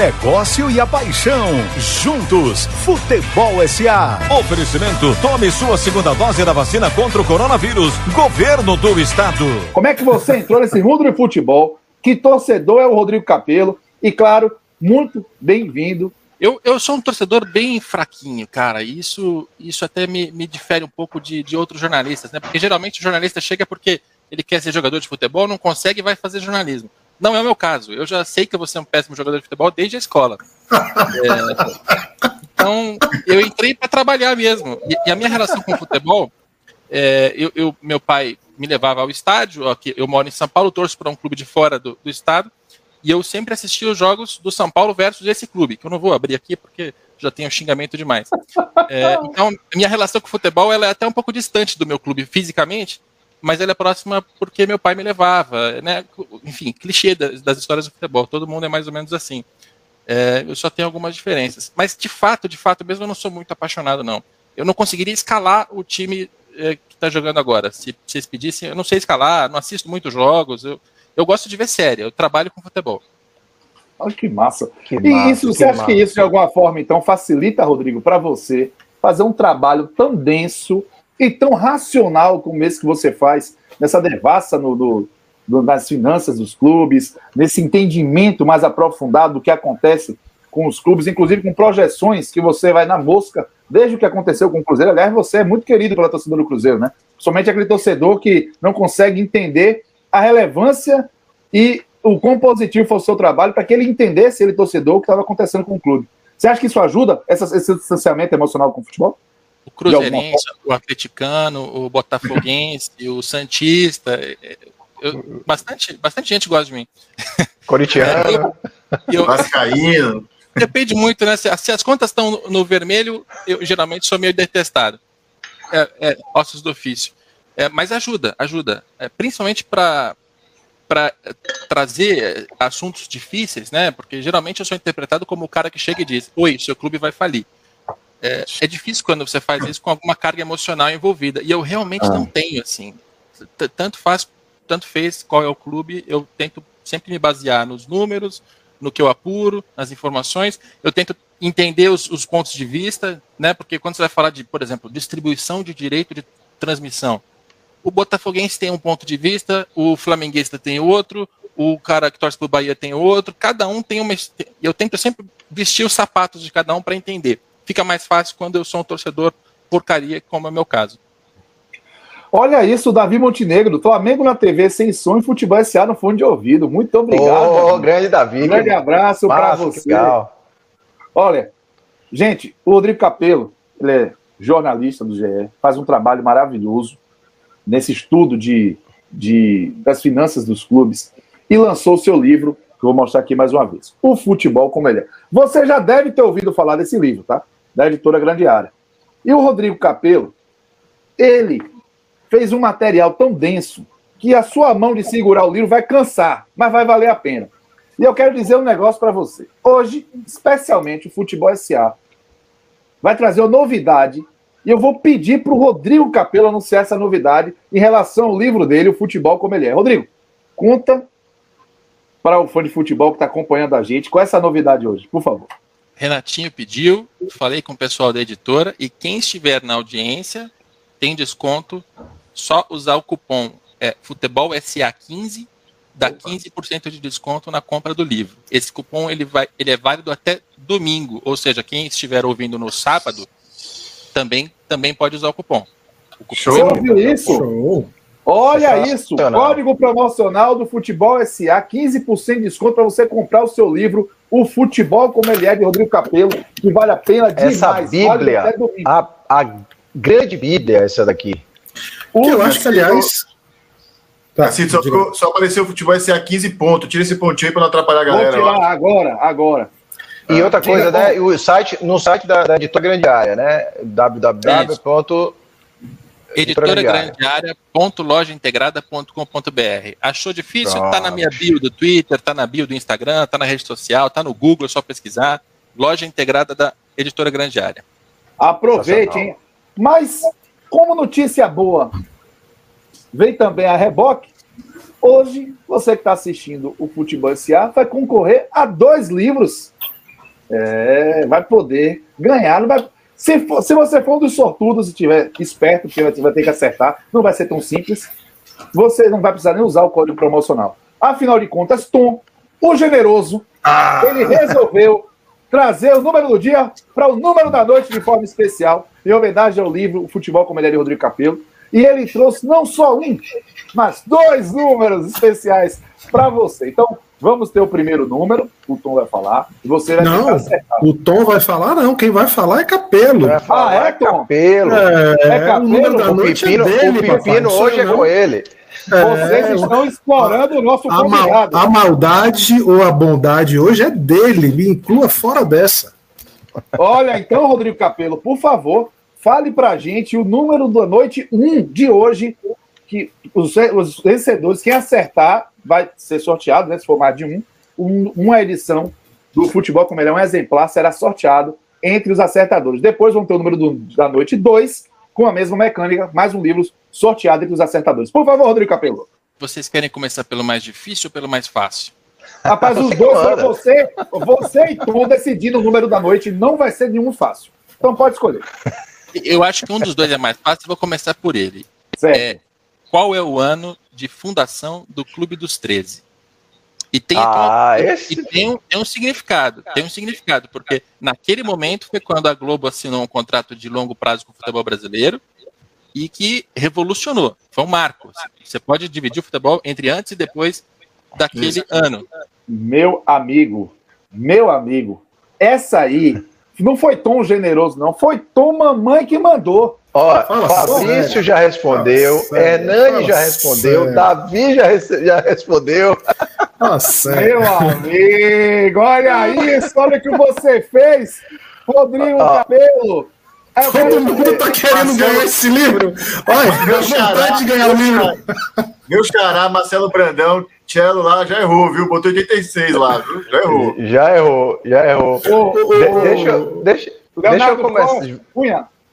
negócio e a paixão. Juntos, Futebol SA. Oferecimento: tome sua segunda dose da vacina contra o coronavírus. Governo do Estado. Como é que você entrou nesse mundo de futebol? Que torcedor é o Rodrigo Capello? E claro, muito bem-vindo. Eu, eu sou um torcedor bem fraquinho, cara. Isso, isso até me, me difere um pouco de, de outros jornalistas, né? Porque geralmente o jornalista chega porque ele quer ser jogador de futebol, não consegue e vai fazer jornalismo. Não é o meu caso. Eu já sei que eu vou ser um péssimo jogador de futebol desde a escola. É, então, eu entrei para trabalhar mesmo. E, e, a minha relação com o futebol, é, eu, eu, meu pai me levava ao estádio. Aqui, eu moro em São Paulo, torço para um clube de fora do, do estado. E eu sempre assistia os jogos do São Paulo versus esse clube, que eu não vou abrir aqui porque já tenho xingamento demais. É, então, minha relação com o futebol ela é até um pouco distante do meu clube fisicamente, mas ela é próxima porque meu pai me levava, né? Enfim, clichê das, das histórias do futebol, todo mundo é mais ou menos assim. É, eu só tenho algumas diferenças. Mas, de fato, de fato mesmo, eu não sou muito apaixonado, não. Eu não conseguiria escalar o time é, que está jogando agora. Se, se vocês pedissem, eu não sei escalar, não assisto muitos jogos, eu, eu gosto de ver série, eu trabalho com futebol. Olha que massa. Que e massa, isso, você acha massa. que isso, de alguma forma, então, facilita, Rodrigo, para você fazer um trabalho tão denso e tão racional como esse que você faz, nessa devassa no, nas finanças dos clubes, nesse entendimento mais aprofundado do que acontece com os clubes, inclusive com projeções que você vai na mosca, desde o que aconteceu com o Cruzeiro. Aliás, você é muito querido pela torcedor do Cruzeiro, né? Somente aquele torcedor que não consegue entender a relevância e o quão positivo foi o seu trabalho para que ele entendesse, ele torcedor, o que estava acontecendo com o clube. Você acha que isso ajuda, esse distanciamento emocional com o futebol? O Cruzeirense, o Atleticano, o Botafoguense, o Santista, é, é, eu, bastante, bastante gente gosta de mim. Corintiano. Vascaíno. Depende muito, né? Se, se as contas estão no vermelho, eu geralmente sou meio detestado. É, é ossos do ofício. É, mas ajuda, ajuda. É, principalmente para para trazer assuntos difíceis, né? Porque geralmente eu sou interpretado como o cara que chega e diz: Oi, seu clube vai falir. É, é difícil quando você faz isso com alguma carga emocional envolvida. E eu realmente ah. não tenho, assim. Tanto faz, tanto fez qual é o clube, eu tento sempre me basear nos números, no que eu apuro, nas informações. Eu tento entender os, os pontos de vista, né? Porque quando você vai falar de, por exemplo, distribuição de direito de transmissão, o Botafoguense tem um ponto de vista, o flamenguista tem outro, o cara que torce pro Bahia tem outro, cada um tem uma. Eu tento sempre vestir os sapatos de cada um para entender. Fica mais fácil quando eu sou um torcedor porcaria, como é o meu caso. Olha isso, Davi Montenegro, Flamengo na TV sem som e futebol SA no fone de ouvido. Muito obrigado. Ô, oh, grande Davi. Um grande abraço para você. Legal. Olha, gente, o Rodrigo Capello, ele é jornalista do GE, faz um trabalho maravilhoso nesse estudo de, de, das finanças dos clubes e lançou o seu livro, que eu vou mostrar aqui mais uma vez. O Futebol como ele é. Você já deve ter ouvido falar desse livro, tá? Da editora Grande Área. E o Rodrigo Capello, ele fez um material tão denso que a sua mão de segurar o livro vai cansar, mas vai valer a pena. E eu quero dizer um negócio para você. Hoje, especialmente o Futebol SA vai trazer uma novidade e eu vou pedir para o Rodrigo Capello anunciar essa novidade em relação ao livro dele, O Futebol Como Ele É. Rodrigo, conta para o fã de futebol que está acompanhando a gente é essa novidade hoje, por favor. Renatinho pediu, falei com o pessoal da editora e quem estiver na audiência tem desconto, só usar o cupom é, Futebol SA15 dá 15% de desconto na compra do livro. Esse cupom ele, vai, ele é válido até domingo, ou seja, quem estiver ouvindo no sábado também, também pode usar o cupom. O cupom Show! Você ouviu isso? Show. Olha isso, código promocional do Futebol SA, 15% de desconto para você comprar o seu livro, O Futebol Como Ele É, de Rodrigo Capello, que vale a pena demais. Essa Bíblia, a, a, grande Bíblia essa daqui. O eu acho que, aliás... Tá, assim, só, ficou, só, apareceu o Futebol SA 15 pontos, tira esse pontinho aí para não atrapalhar a galera. Vou tirar agora, agora. E outra coisa, né? O site, no site da, da editora Grande Área, né? www. Editoragrandeárea.lojaintegrada.com.br. Achou difícil? Pronto. Tá na minha bio do Twitter, tá na bio do Instagram, tá na rede social, tá no Google, é só pesquisar. Loja integrada da Editora Grande Área. Aproveite, hein? Mas, como notícia boa, veio também a reboque Hoje, você que está assistindo o Futebol SA vai concorrer a dois livros. É, vai poder ganhar. Vai, se, for, se você for um dos sortudos e tiver esperto, porque vai, ter que acertar, não vai ser tão simples. Você não vai precisar nem usar o código promocional. Afinal de contas, Tom, o generoso, ah. ele resolveu trazer o número do dia para o número da noite de forma especial, em homenagem ao livro O Futebol como ele é de Rodrigo Capello. E ele trouxe não só um, mas dois números especiais para você. Então, vamos ter o primeiro número, o Tom vai falar, e você vai não. O Tom vai falar, não. Quem vai falar é Capelo. ah, é, Tom? Capelo. É, é Capelo. O, o Pepino, é dele, o Pepino hoje é com ele. Vocês é, estão explorando o nosso a, mal, a maldade ou a bondade hoje é dele. Me inclua fora dessa. Olha, então, Rodrigo Capelo, por favor, fale pra gente o número da noite 1 de hoje, que os, os vencedores, quem acertar, vai ser sorteado, né, se for mais de um, um uma edição do Futebol como ele é um exemplar, será sorteado entre os acertadores. Depois vão ter o número do, da noite 2, com a mesma mecânica, mais um livro sorteado entre os acertadores. Por favor, Rodrigo Capello. Vocês querem começar pelo mais difícil ou pelo mais fácil? Rapaz, os dois são você, você e Tom decidindo o número da noite, não vai ser nenhum fácil. Então pode escolher. Eu acho que um dos dois é mais fácil, vou começar por ele. Certo. É, qual é o ano de fundação do Clube dos 13? E tem, ah, então, esse... e tem, um, tem um significado, tem um significado, porque naquele momento foi quando a Globo assinou um contrato de longo prazo com o futebol brasileiro e que revolucionou, foi um marco. Você pode dividir o futebol entre antes e depois daquele ano. Meu amigo, meu amigo, essa aí não foi Tom generoso, não, foi Tom mamãe que mandou. Ó, Fabrício já respondeu, Hernani já respondeu, sério. Davi já, já respondeu. Nossa, Meu amigo, olha isso, olha o que você fez, Rodrigo Cabelo. É, Todo mundo tá querendo ganhar esse livro. Olha, meu vontade de ganhar o livro. Meu xará, Marcelo Brandão, Cello lá já errou, viu? Botou 86 lá, viu? Já errou. Já errou, já errou. De, deixa, deixa, deixa eu começar.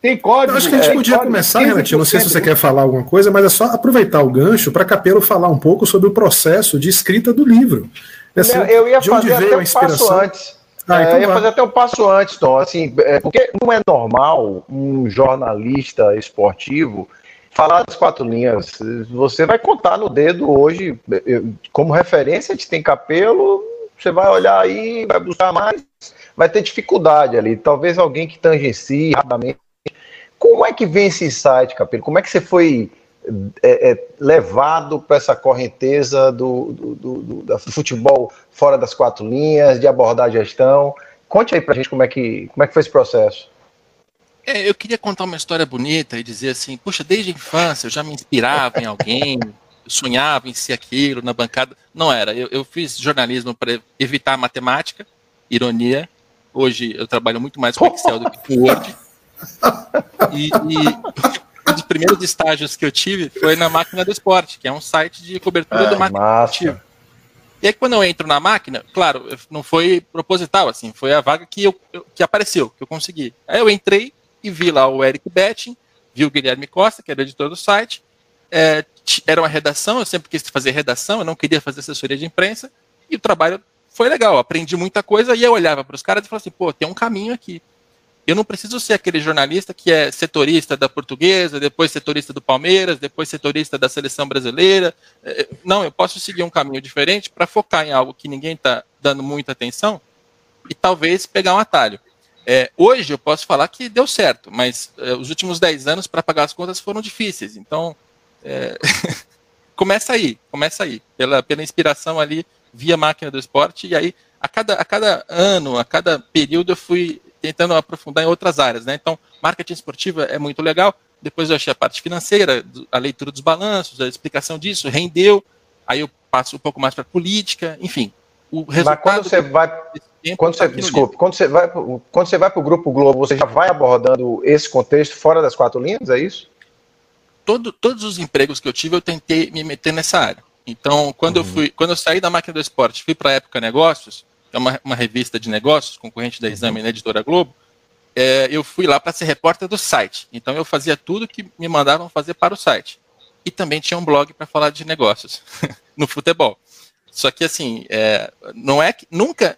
Tem código. Eu acho que a gente é, podia começar, Renatinho. Não sei se você quer falar alguma coisa, mas é só aproveitar o gancho para Capelo falar um pouco sobre o processo de escrita do livro. Assim, eu ia fazer até um passo antes. Ah, então é, eu ia fazer até um passo antes, Tom. Assim, é, porque não é normal um jornalista esportivo falar das quatro linhas. Você vai contar no dedo hoje, como referência, a gente tem Capelo, você vai olhar aí, vai buscar mais, vai ter dificuldade ali. Talvez alguém que tangencie rapidamente como é que vem esse insight, Capelo? Como é que você foi é, é, levado para essa correnteza do, do, do, do, futebol fora das quatro linhas, de abordar a gestão? Conte aí para a gente como é, que, como é que foi esse processo. É, eu queria contar uma história bonita e dizer assim, puxa, desde a infância eu já me inspirava em alguém, sonhava em ser aquilo na bancada. Não era, eu, eu fiz jornalismo para evitar a matemática, ironia. Hoje eu trabalho muito mais com Excel do que com Word. E, e um dos primeiros estágios que eu tive foi na Máquina do Esporte, que é um site de cobertura é, do marketing E aí, quando eu entro na máquina, claro, não foi proposital, assim, foi a vaga que, eu, que apareceu, que eu consegui. Aí eu entrei e vi lá o Eric Betting, vi o Guilherme Costa, que era editor do site. É, era uma redação, eu sempre quis fazer redação, eu não queria fazer assessoria de imprensa, e o trabalho foi legal, aprendi muita coisa, e eu olhava para os caras e falava assim, pô, tem um caminho aqui. Eu não preciso ser aquele jornalista que é setorista da portuguesa, depois setorista do Palmeiras, depois setorista da seleção brasileira. É, é, não, eu posso seguir um caminho diferente para focar em algo que ninguém está dando muita atenção e talvez pegar um atalho. É, hoje eu posso falar que deu certo, mas é, os últimos 10 anos para pagar as contas foram difíceis. Então, é, começa aí, começa aí, pela, pela inspiração ali via máquina do esporte, e aí a cada, a cada ano, a cada período eu fui tentando aprofundar em outras áreas, né? Então, marketing esportivo é muito legal. Depois eu achei a parte financeira, a leitura dos balanços, a explicação disso, rendeu. Aí eu passo um pouco mais para política, enfim. O resultado Mas quando você vai, quando você, desculpe, quando você vai, quando você vai para o Grupo Globo, você já vai abordando esse contexto fora das quatro linhas, é isso? Todo, todos os empregos que eu tive, eu tentei me meter nessa área. Então, quando uhum. eu fui, quando eu saí da máquina do esporte, fui para a Época Negócios, é uma, uma revista de negócios, concorrente da Exame na Editora Globo, é, eu fui lá para ser repórter do site. Então eu fazia tudo que me mandavam fazer para o site. e também tinha um blog para falar de negócios no futebol. Só que assim, é, não é que nunca,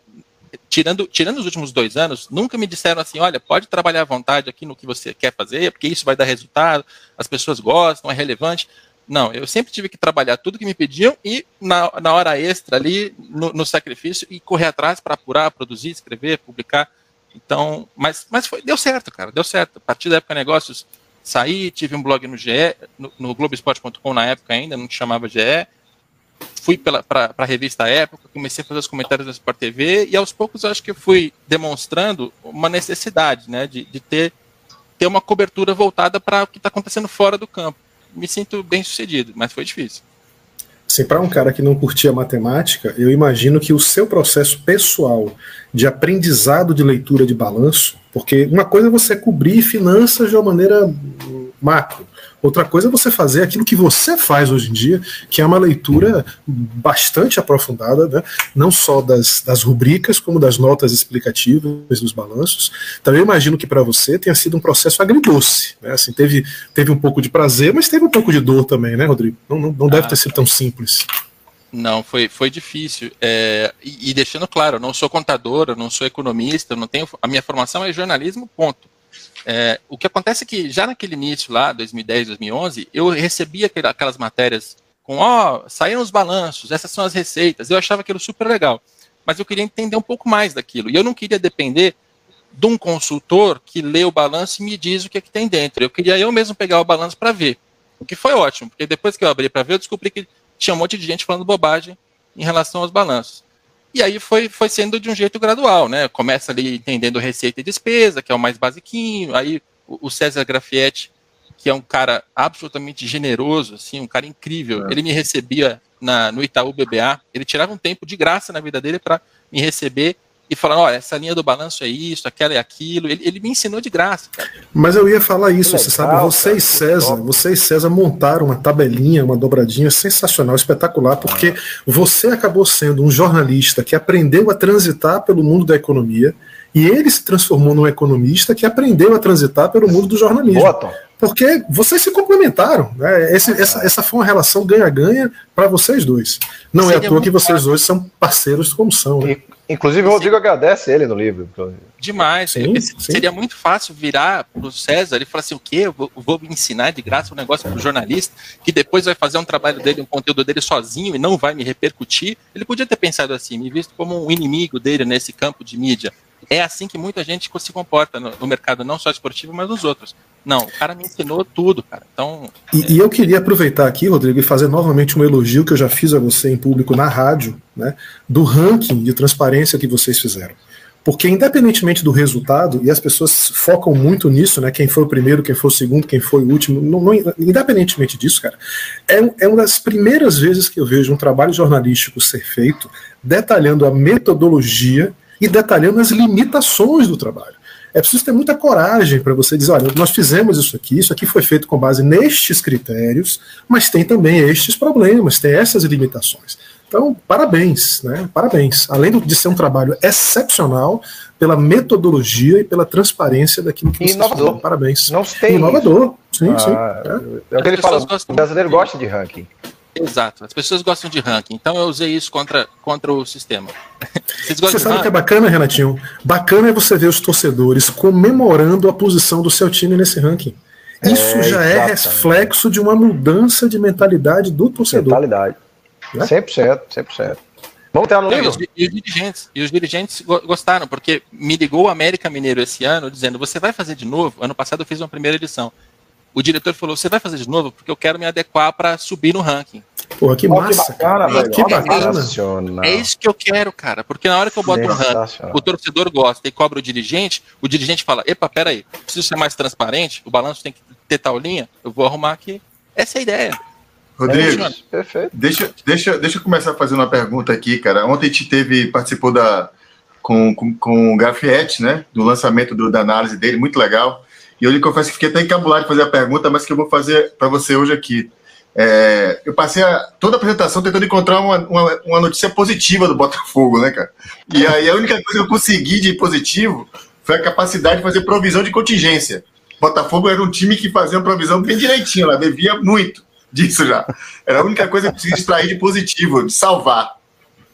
tirando, tirando os últimos dois anos, nunca me disseram assim, olha, pode trabalhar à vontade aqui no que você quer fazer, porque isso vai dar resultado, as pessoas gostam, é relevante. Não, eu sempre tive que trabalhar tudo que me pediam e na, na hora extra ali, no, no sacrifício, e correr atrás para apurar, produzir, escrever, publicar. Então, mas, mas foi, deu certo, cara, deu certo. A partir da época negócios, saí, tive um blog no GE, no, no Globoesporte.com na época ainda, não chamava GE, fui para a revista Época, comecei a fazer os comentários da Sport TV e aos poucos acho que eu fui demonstrando uma necessidade, né, de, de ter, ter uma cobertura voltada para o que está acontecendo fora do campo. Me sinto bem sucedido, mas foi difícil. Assim, para um cara que não curtia matemática, eu imagino que o seu processo pessoal de aprendizado de leitura de balanço, porque uma coisa é você cobrir finanças de uma maneira macro, Outra coisa é você fazer aquilo que você faz hoje em dia, que é uma leitura bastante aprofundada, né? não só das, das rubricas, como das notas explicativas dos balanços. Eu imagino que para você tenha sido um processo agridoce. Né? Assim, teve, teve um pouco de prazer, mas teve um pouco de dor também, né, Rodrigo? Não, não, não deve ah, ter sido tão simples. Não, foi, foi difícil. É, e, e, deixando claro, eu não sou contador, eu não sou economista, eu não tenho. A minha formação é jornalismo, ponto. É, o que acontece é que já naquele início lá, 2010, 2011, eu recebia aquelas matérias com, ó, oh, saíram os balanços, essas são as receitas. Eu achava aquilo super legal, mas eu queria entender um pouco mais daquilo. E eu não queria depender de um consultor que lê o balanço e me diz o que, é que tem dentro. Eu queria eu mesmo pegar o balanço para ver. O que foi ótimo, porque depois que eu abri para ver, eu descobri que tinha um monte de gente falando bobagem em relação aos balanços. E aí foi, foi sendo de um jeito gradual, né? Começa ali entendendo receita e despesa, que é o mais basiquinho. Aí o César Grafietti, que é um cara absolutamente generoso, assim, um cara incrível. É. Ele me recebia na, no Itaú BBA. Ele tirava um tempo de graça na vida dele para me receber e falando, olha, essa linha do balanço é isso, aquela é aquilo. Ele, ele me ensinou de graça. Cara. Mas eu ia falar isso, legal, você sabe, você e César, você e César montaram uma tabelinha, uma dobradinha sensacional, espetacular, porque ah. você acabou sendo um jornalista que aprendeu a transitar pelo mundo da economia e ele se transformou num economista que aprendeu a transitar pelo mundo do jornalismo. Boa, porque vocês se complementaram. Né? Esse, essa, essa foi uma relação ganha-ganha para vocês dois. Não Seria é à toa que vocês dois são parceiros como são. Né? Inclusive, o Rodrigo Sim. agradece ele no livro. Demais. Sim, sim. Seria muito fácil virar para o César e falar assim: o quê? Eu vou, vou me ensinar de graça um negócio para o jornalista, que depois vai fazer um trabalho dele, um conteúdo dele sozinho e não vai me repercutir. Ele podia ter pensado assim, me visto como um inimigo dele nesse campo de mídia. É assim que muita gente se comporta no, no mercado, não só esportivo, mas nos outros. Não, o cara me ensinou tudo, cara. Então. E, é... e, eu queria aproveitar aqui, Rodrigo, e fazer novamente um elogio que eu já fiz a você em público na rádio, né, do ranking de transparência que vocês fizeram. Porque, independentemente do resultado, e as pessoas focam muito nisso, né? Quem foi o primeiro, quem foi o segundo, quem foi o último, não, não, independentemente disso, cara, é, é uma das primeiras vezes que eu vejo um trabalho jornalístico ser feito detalhando a metodologia e detalhando as limitações do trabalho. É preciso ter muita coragem para você dizer: olha, nós fizemos isso aqui, isso aqui foi feito com base nestes critérios, mas tem também estes problemas, tem essas limitações. Então, parabéns, né? Parabéns. Além de ser um trabalho excepcional pela metodologia e pela transparência daquilo que você Inovador. Parabéns. Não tem Inovador. Sim, ah, sim. É. é o que ele fala. O brasileiro gosta de ranking. Exato. As pessoas gostam de ranking. Então eu usei isso contra, contra o sistema. você sabe o que é bacana, Renatinho? Bacana é você ver os torcedores comemorando a posição do seu time nesse ranking. Isso é, já é reflexo de uma mudança de mentalidade do torcedor. Mentalidade. Né? 100%, 100%. Vamos ter no livro. E os dirigentes, e os dirigentes gostaram, porque me ligou o América Mineiro esse ano dizendo: você vai fazer de novo? Ano passado eu fiz uma primeira edição o diretor falou: você vai fazer de novo? Porque eu quero me adequar para subir no ranking. Pô, que massa. Que bacana, velho. Que bacana. É, é, isso que eu quero, cara. Porque na hora que eu boto um ranking, o torcedor gosta e cobra o dirigente, o dirigente fala: epa, peraí, preciso ser mais transparente, o balanço tem que ter tal linha, eu vou arrumar aqui. Essa é a ideia. Rodrigo, é deixa, deixa, deixa eu começar a fazer uma pergunta aqui, cara. Ontem a gente teve, participou da, com, com, com o Grafietti, né? Do lançamento do, da análise dele, muito legal. E eu lhe confesso que fiquei até encabulado de fazer a pergunta, mas que eu vou fazer para você hoje aqui. É, eu passei a, toda a apresentação tentando encontrar uma, uma, uma, notícia positiva do Botafogo, né, cara? E aí a única coisa que eu consegui de positivo foi a capacidade de fazer provisão de contingência. Botafogo era um time que fazia uma provisão bem direitinho, ela devia muito. disso já. Era a única coisa que eu conseguia extrair de positivo, de salvar.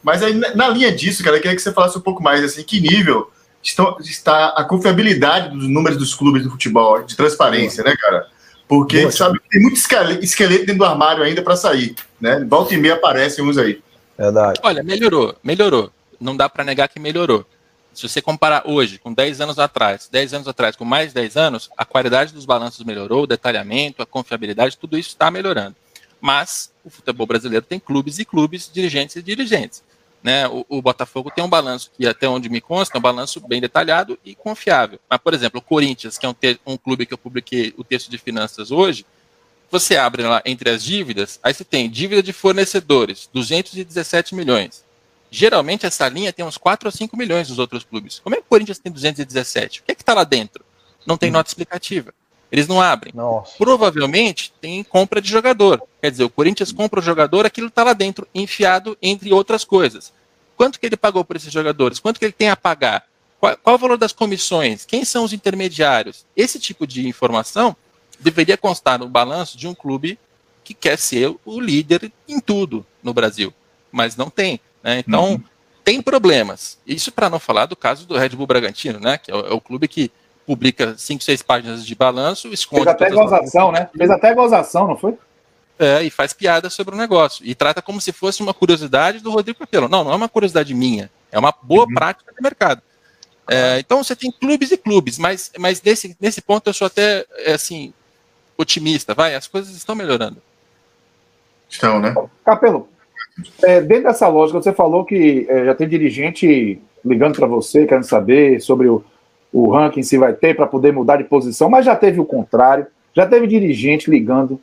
Mas aí, na linha disso, cara, eu queria que você falasse um pouco mais, assim, que nível estão, está a confiabilidade dos números dos clubes do futebol, de transparência, né, cara? Porque Boa, a gente sabe que tem muito esqueleto dentro do armário ainda para sair, né? Volta e meia aparecem uns aí. Verdade. Olha, melhorou, melhorou. Não dá para negar que melhorou. Se você comparar hoje com 10 anos atrás, 10 anos atrás com mais 10 anos, a qualidade dos balanços melhorou, o detalhamento, a confiabilidade, tudo isso está melhorando. Mas o futebol brasileiro tem clubes e clubes, dirigentes e dirigentes. Né? O, o, Botafogo tem um balanço que, até onde me consta, é um balanço bem detalhado e confiável. Mas, por exemplo, o Corinthians, que é um, um clube que eu publiquei o texto de finanças hoje, você abre lá entre as dívidas, aí você tem dívida de fornecedores, 217 milhões. Geralmente essa linha tem uns 4 ou 5 milhões nos outros clubes. Como é que o Corinthians tem 217? O que é que está lá dentro? Não tem hum. nota explicativa. Eles não abrem. Nossa. Provavelmente tem compra de jogador. Quer dizer, o Corinthians compra o jogador, aquilo está lá dentro, enfiado entre outras coisas. Quanto que ele pagou por esses jogadores? Quanto que ele tem a pagar? Qual, qual o valor das comissões? Quem são os intermediários? Esse tipo de informação deveria constar no balanço de um clube que quer ser o líder em tudo no Brasil, mas não tem. Né? Então, uhum. tem problemas. Isso para não falar do caso do Red Bull Bragantino, né? que é o, é o clube que publica cinco, seis páginas de balanço, esconde. Fez até gozação, né? Fez até gozação, não foi? É, e faz piada sobre o negócio. E trata como se fosse uma curiosidade do Rodrigo Capello. Não, não é uma curiosidade minha. É uma boa uhum. prática de mercado. É, então você tem clubes e clubes, mas, mas nesse, nesse ponto eu sou até é, assim otimista. Vai, as coisas estão melhorando. Estão, né? Capelo, é, dentro dessa lógica, você falou que é, já tem dirigente ligando para você, querendo saber sobre o, o ranking se vai ter para poder mudar de posição, mas já teve o contrário, já teve dirigente ligando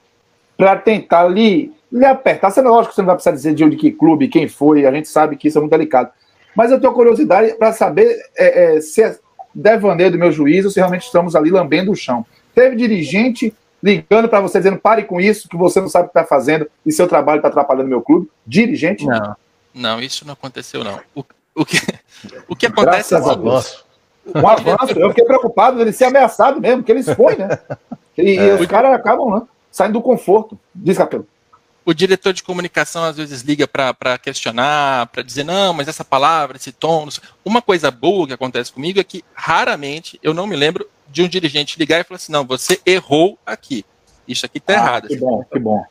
para tentar lhe, lhe apertar. Você, lógico que você não vai precisar dizer de onde que clube, quem foi, a gente sabe que isso é muito delicado. Mas eu tenho curiosidade para saber é, é, se é devaneio do meu juízo, se realmente estamos ali lambendo o chão. Teve dirigente ligando para você dizendo pare com isso, que você não sabe o que está fazendo e seu trabalho está atrapalhando meu clube? Dirigente? Não, não, isso não aconteceu não. O, o, que, o que acontece é assim, um avanço. Eu fiquei preocupado dele ser ameaçado mesmo, que eles foi, né? E, é. os caras acabam né, saindo do conforto. Diz, Capelo. O diretor de comunicação às vezes liga para questionar, para dizer, não, mas essa palavra, esse tom. Uma coisa boa que acontece comigo é que raramente eu não me lembro de um dirigente ligar e falar assim: não, você errou aqui. Isso aqui está ah, errado. Que bom, que bom.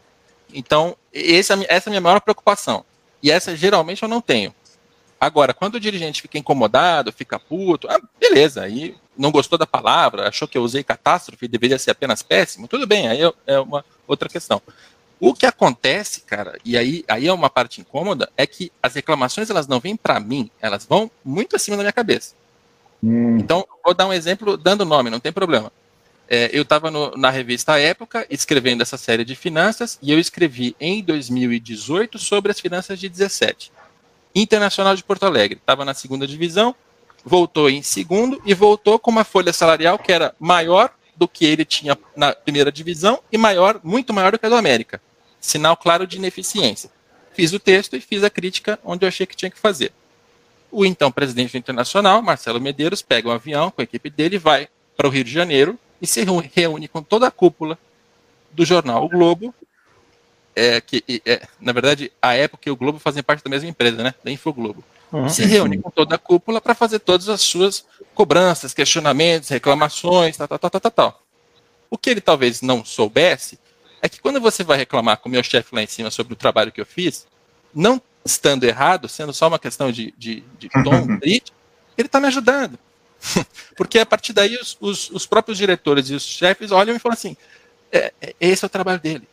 Então, essa, é essa é a minha maior preocupação. E essa geralmente eu não tenho. Agora, quando o dirigente fica incomodado, fica puto, ah, beleza, aí não gostou da palavra, achou que eu usei catástrofe deveria ser apenas péssimo, tudo bem, aí é uma outra questão. O que acontece, cara, e aí, aí é uma parte incômoda, é que as reclamações elas não vêm para mim, elas vão muito acima da minha cabeça. Hum. Então, vou dar um exemplo dando nome, não tem problema. É, eu estava na revista Época escrevendo essa série de finanças e eu escrevi em 2018 sobre as finanças de 17. Internacional de Porto Alegre. Estava na segunda divisão, voltou em segundo e voltou com uma folha salarial que era maior do que ele tinha na primeira divisão e maior, muito maior do que a do América. Sinal claro de ineficiência. Fiz o texto e fiz a crítica onde eu achei que tinha que fazer. O então presidente do Internacional, Marcelo Medeiros, pega um avião com a equipe dele, vai para o Rio de Janeiro e se reúne com toda a cúpula do jornal O Globo é, que, é, na verdade, a época e o Globo fazem parte da mesma empresa, né? Da Infoglobo. Uhum. Se reúne com toda a cúpula para fazer todas as suas cobranças, questionamentos, reclamações, tal, tal, tal, tal, tal. O que ele talvez não soubesse é que quando você vai reclamar com o meu chefe lá em cima sobre o trabalho que eu fiz, não estando errado, sendo só uma questão de, de, de tom ele está me ajudando. Porque a partir daí os, os, os, próprios diretores e os chefes olham e falam assim: é, é, esse é o trabalho dele.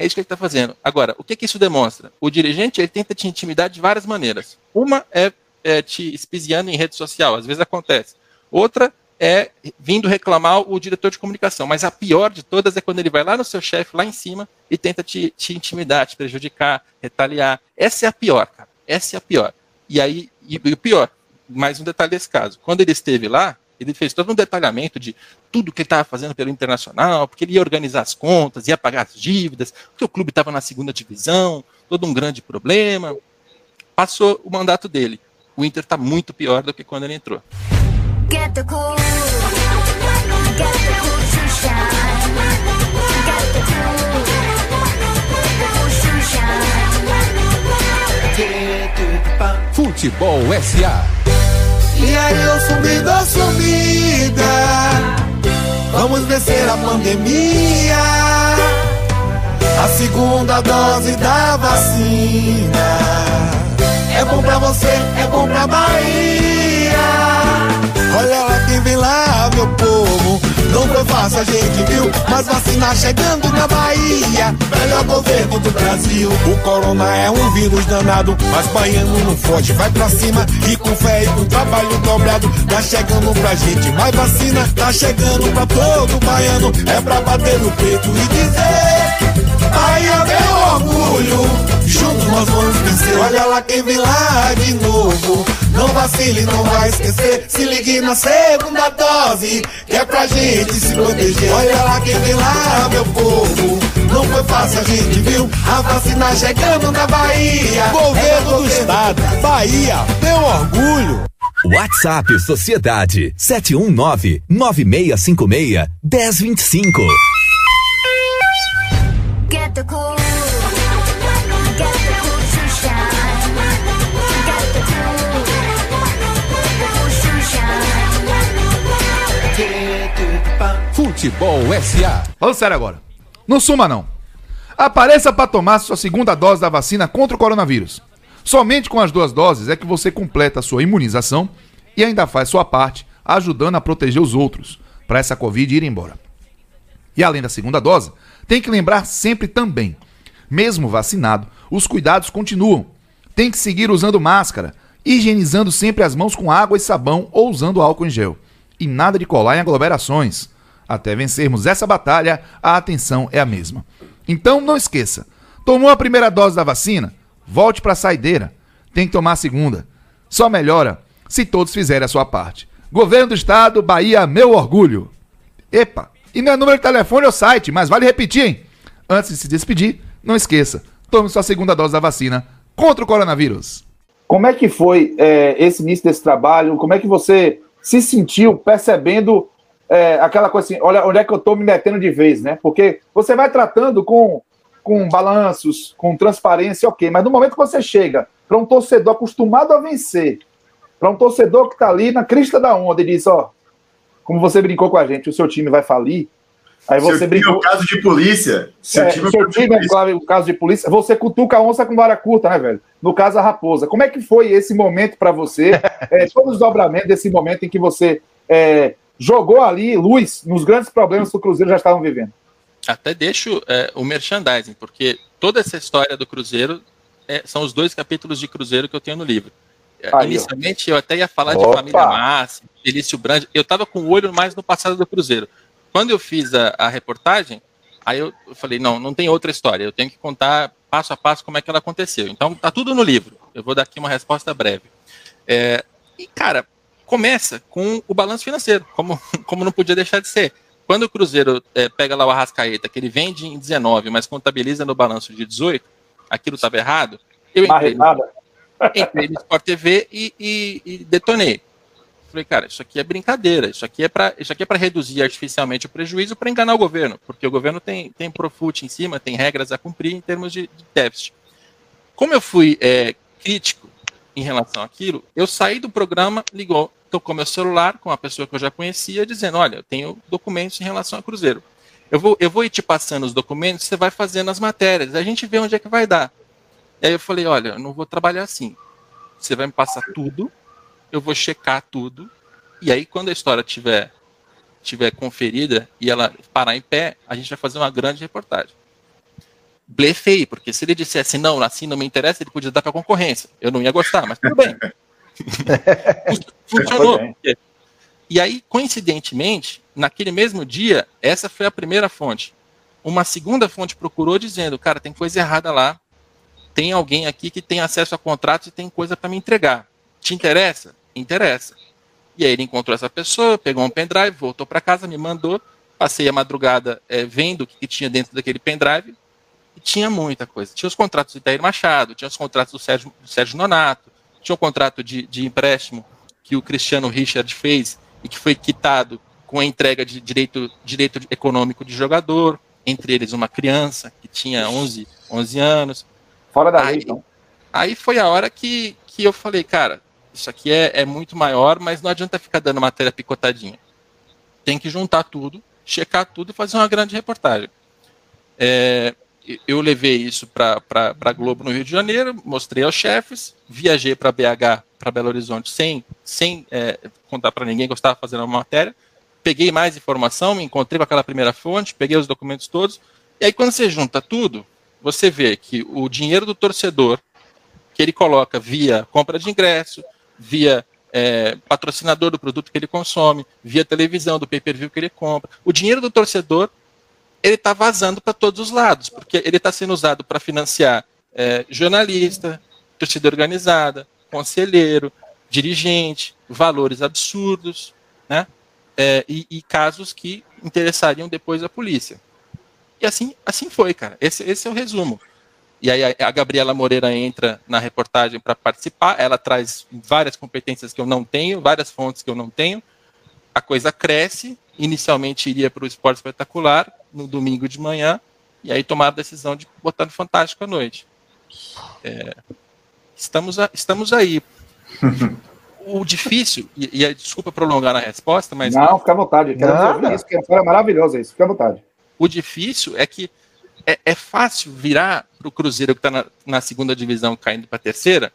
É isso que ele está fazendo. Agora, o que, que isso demonstra? O dirigente ele tenta te intimidar de várias maneiras. Uma é, é te espiziando em rede social, às vezes acontece. Outra é vindo reclamar o diretor de comunicação. Mas a pior de todas é quando ele vai lá no seu chefe, lá em cima, e tenta te, te intimidar, te prejudicar, retaliar. Essa é a pior, cara. Essa é a pior. E aí, e, e o pior, mais um detalhe desse caso. Quando ele esteve lá, ele fez todo um detalhamento de tudo que ele estava fazendo pelo internacional, porque ele ia organizar as contas, ia pagar as dívidas, porque o clube estava na segunda divisão, todo um grande problema. Passou o mandato dele. O Inter está muito pior do que quando ele entrou. Get the cool. Get the cool. Get the cool. Futebol SA. E aí eu sumi da sumida. Vamos vencer a pandemia. A segunda dose da vacina. É bom pra você, é bom pra Bahia. Olha lá quem vem lá, meu povo. Não foi fácil, a gente viu, mas vacina chegando na Bahia. Melhor governo do Brasil. O corona é um vírus danado, mas baiano não foge, vai pra cima. E com fé e com trabalho dobrado, tá chegando pra gente. Mais vacina, tá chegando pra todo baiano. É pra bater no peito e dizer: Bahia, meu orgulho. Nós vamos vencer. Olha lá quem vem lá de novo. Não vacile, não vai esquecer. Se ligue na segunda dose, que é pra gente se proteger. Olha lá quem vem lá, meu povo. Não foi fácil, a gente viu a vacina chegando na Bahia. Governo do Estado, Bahia, meu orgulho. WhatsApp Sociedade 719 9656 1025. Get the cool. Futebol SA. Falando sério agora. Não suma não. Apareça para tomar sua segunda dose da vacina contra o coronavírus. Somente com as duas doses é que você completa a sua imunização e ainda faz sua parte, ajudando a proteger os outros, para essa Covid ir embora. E além da segunda dose, tem que lembrar sempre também, mesmo vacinado, os cuidados continuam. Tem que seguir usando máscara, higienizando sempre as mãos com água e sabão ou usando álcool em gel. E nada de colar em aglomerações. Até vencermos essa batalha, a atenção é a mesma. Então não esqueça: tomou a primeira dose da vacina? Volte para a saideira. Tem que tomar a segunda. Só melhora se todos fizerem a sua parte. Governo do Estado, Bahia, meu orgulho. Epa, e não é número de telefone ou site, mas vale repetir, hein? Antes de se despedir, não esqueça: tome sua segunda dose da vacina contra o coronavírus. Como é que foi é, esse início desse trabalho? Como é que você se sentiu percebendo é, aquela coisa assim, olha onde é que eu estou me metendo de vez, né? Porque você vai tratando com, com balanços, com transparência, ok, mas no momento que você chega para um torcedor acostumado a vencer, para um torcedor que está ali na crista da onda e diz, ó, como você brincou com a gente, o seu time vai falir, Aí você seu brincou... é o caso de polícia. Seu é, time, é, seu time é o caso de polícia. Você cutuca a onça com vara curta, né, velho? No caso, a raposa. Como é que foi esse momento para você? é, todos os dobramentos desse momento em que você é, jogou ali luz nos grandes problemas que o Cruzeiro já estavam vivendo. Até deixo é, o merchandising, porque toda essa história do Cruzeiro é, são os dois capítulos de Cruzeiro que eu tenho no livro. É, Aí, Inicialmente ó. eu até ia falar Opa. de família Massa, Felício Brand. Eu estava com o olho mais no passado do Cruzeiro. Quando eu fiz a, a reportagem, aí eu, eu falei, não, não tem outra história. Eu tenho que contar passo a passo como é que ela aconteceu. Então tá tudo no livro. Eu vou dar aqui uma resposta breve. É, e, cara, começa com o balanço financeiro, como, como não podia deixar de ser. Quando o Cruzeiro é, pega lá o Arrascaeta, que ele vende em 19, mas contabiliza no balanço de 18, aquilo estava errado, eu entrei no, entrei no Sport TV e, e, e, detonei. Falei, cara, isso aqui é brincadeira, isso aqui é para é reduzir artificialmente o prejuízo para enganar o governo, porque o governo tem, tem profut em cima, tem regras a cumprir em termos de, de déficit. Como eu fui é, crítico em relação àquilo, eu saí do programa, ligou, tocou meu celular com uma pessoa que eu já conhecia, dizendo: Olha, eu tenho documentos em relação ao Cruzeiro. Eu vou, eu vou ir te passando os documentos, você vai fazendo as matérias, a gente vê onde é que vai dar. E aí eu falei: Olha, eu não vou trabalhar assim. Você vai me passar tudo, eu vou checar tudo, e aí quando a história tiver, tiver conferida e ela parar em pé, a gente vai fazer uma grande reportagem blefei, porque se ele dissesse não, assim não me interessa, ele podia dar para a concorrência. Eu não ia gostar, mas tudo bem. Funcionou. E aí, coincidentemente, naquele mesmo dia, essa foi a primeira fonte. Uma segunda fonte procurou dizendo, cara, tem coisa errada lá. Tem alguém aqui que tem acesso a contratos e tem coisa para me entregar. Te interessa? Interessa. E aí ele encontrou essa pessoa, pegou um pendrive, voltou para casa, me mandou. Passei a madrugada é, vendo o que tinha dentro daquele pendrive. E tinha muita coisa. Tinha os contratos do Itair Machado, tinha os contratos do Sérgio, do Sérgio Nonato, tinha um contrato de, de empréstimo que o Cristiano Richard fez e que foi quitado com a entrega de direito, direito econômico de jogador, entre eles uma criança que tinha 11, 11 anos. Fora da aí, lei, então. Aí foi a hora que, que eu falei, cara, isso aqui é, é muito maior, mas não adianta ficar dando matéria picotadinha. Tem que juntar tudo, checar tudo e fazer uma grande reportagem. É, eu levei isso para a Globo no Rio de Janeiro, mostrei aos chefes, viajei para BH, para Belo Horizonte, sem, sem é, contar para ninguém que eu estava fazendo uma matéria. Peguei mais informação, me encontrei com aquela primeira fonte, peguei os documentos todos. E aí, quando você junta tudo, você vê que o dinheiro do torcedor, que ele coloca via compra de ingresso, via é, patrocinador do produto que ele consome, via televisão, do pay-per-view que ele compra, o dinheiro do torcedor ele está vazando para todos os lados, porque ele está sendo usado para financiar é, jornalista, torcida organizada, conselheiro, dirigente, valores absurdos, né? É, e, e, casos que interessariam depois a polícia. E assim, assim foi, cara. Esse, esse é o resumo. E aí a, a Gabriela Moreira entra na reportagem para participar. Ela traz várias competências que eu não tenho, várias fontes que eu não tenho. A coisa cresce. Inicialmente iria para o esporte espetacular no domingo de manhã, e aí tomaram a decisão de botar no Fantástico à noite. É, estamos, a, estamos aí. o difícil, e, e, desculpa prolongar na resposta, mas. Não, fica à vontade. Quero isso, que é maravilhosa isso, fica à vontade. O difícil é que é, é fácil virar para o Cruzeiro que está na, na segunda divisão caindo para a terceira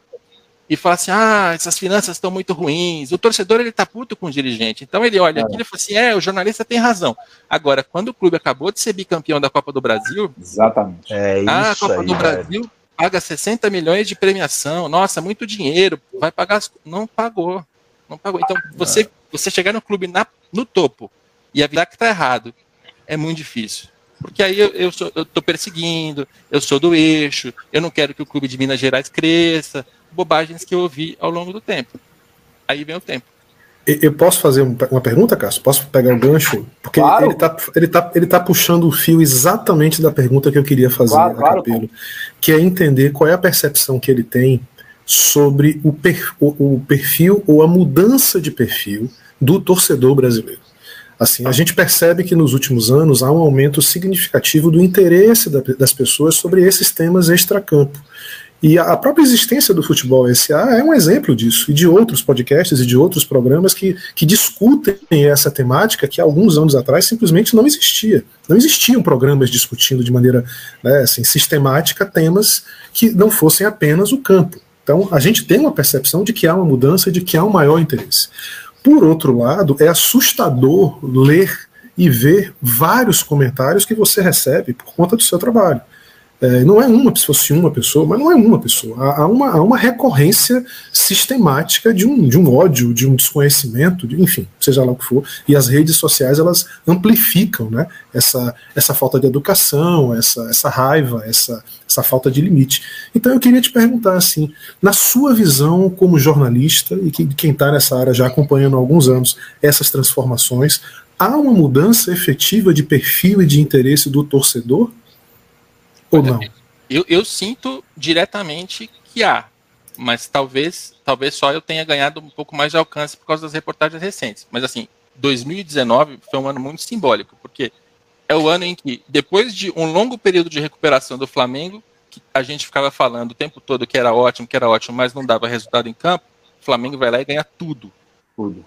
e fala assim: ah, essas finanças estão muito ruins. O torcedor ele tá puto com o dirigente. Então ele olha é. aqui e fala assim: é, o jornalista tem razão. Agora, quando o clube acabou de ser bicampeão da Copa do Brasil, exatamente. É isso ah, a Copa aí, do Brasil paga 60 milhões de premiação. Nossa, muito dinheiro. Vai pagar. Não pagou. Não pagou. Então, você, você chegar no clube na, no topo e avisar que tá errado é muito difícil. Porque aí eu, eu, sou, eu tô perseguindo, eu sou do eixo, eu não quero que o clube de Minas Gerais cresça, bobagens que eu ouvi ao longo do tempo. Aí vem o tempo. Eu posso fazer uma pergunta, Cássio? Posso pegar um gancho? Porque claro. ele está ele tá, ele tá puxando o fio exatamente da pergunta que eu queria fazer claro, a claro, Capelo, que é entender qual é a percepção que ele tem sobre o, per, o, o perfil ou a mudança de perfil do torcedor brasileiro. Assim, a gente percebe que nos últimos anos há um aumento significativo do interesse das pessoas sobre esses temas extracampo. E a própria existência do Futebol SA é um exemplo disso, e de outros podcasts e de outros programas que, que discutem essa temática que alguns anos atrás simplesmente não existia. Não existiam programas discutindo de maneira né, assim, sistemática temas que não fossem apenas o campo. Então a gente tem uma percepção de que há uma mudança, de que há um maior interesse. Por outro lado, é assustador ler e ver vários comentários que você recebe por conta do seu trabalho. É, não é uma, se fosse uma pessoa, mas não é uma pessoa. Há, há, uma, há uma recorrência sistemática de um, de um ódio, de um desconhecimento, de, enfim, seja lá o que for. E as redes sociais elas amplificam né, essa, essa falta de educação, essa, essa raiva, essa, essa falta de limite. Então eu queria te perguntar assim, na sua visão como jornalista e que, quem está nessa área já acompanhando há alguns anos essas transformações, há uma mudança efetiva de perfil e de interesse do torcedor? Ou não? Eu, eu sinto diretamente que há, mas talvez, talvez só eu tenha ganhado um pouco mais de alcance por causa das reportagens recentes. Mas assim, 2019 foi um ano muito simbólico, porque é o ano em que, depois de um longo período de recuperação do Flamengo, que a gente ficava falando o tempo todo que era ótimo, que era ótimo, mas não dava resultado em campo, o Flamengo vai lá e ganha tudo. Tudo.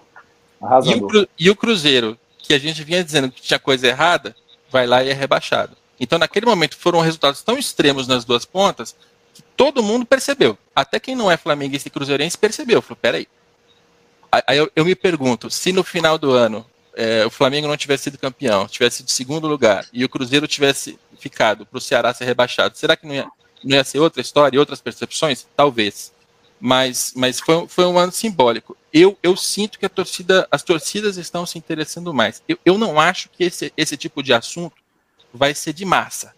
E o, e o Cruzeiro, que a gente vinha dizendo que tinha coisa errada, vai lá e é rebaixado. Então, naquele momento, foram resultados tão extremos nas duas pontas que todo mundo percebeu. Até quem não é flamenguista e cruzeirense percebeu. Falou, peraí. Aí eu, eu me pergunto, se no final do ano é, o Flamengo não tivesse sido campeão, tivesse sido segundo lugar, e o Cruzeiro tivesse ficado para o Ceará ser rebaixado, será que não ia, não ia ser outra história e outras percepções? Talvez. Mas, mas foi, foi um ano simbólico. Eu, eu sinto que torcida, as torcidas estão se interessando mais. Eu, eu não acho que esse, esse tipo de assunto vai ser de massa.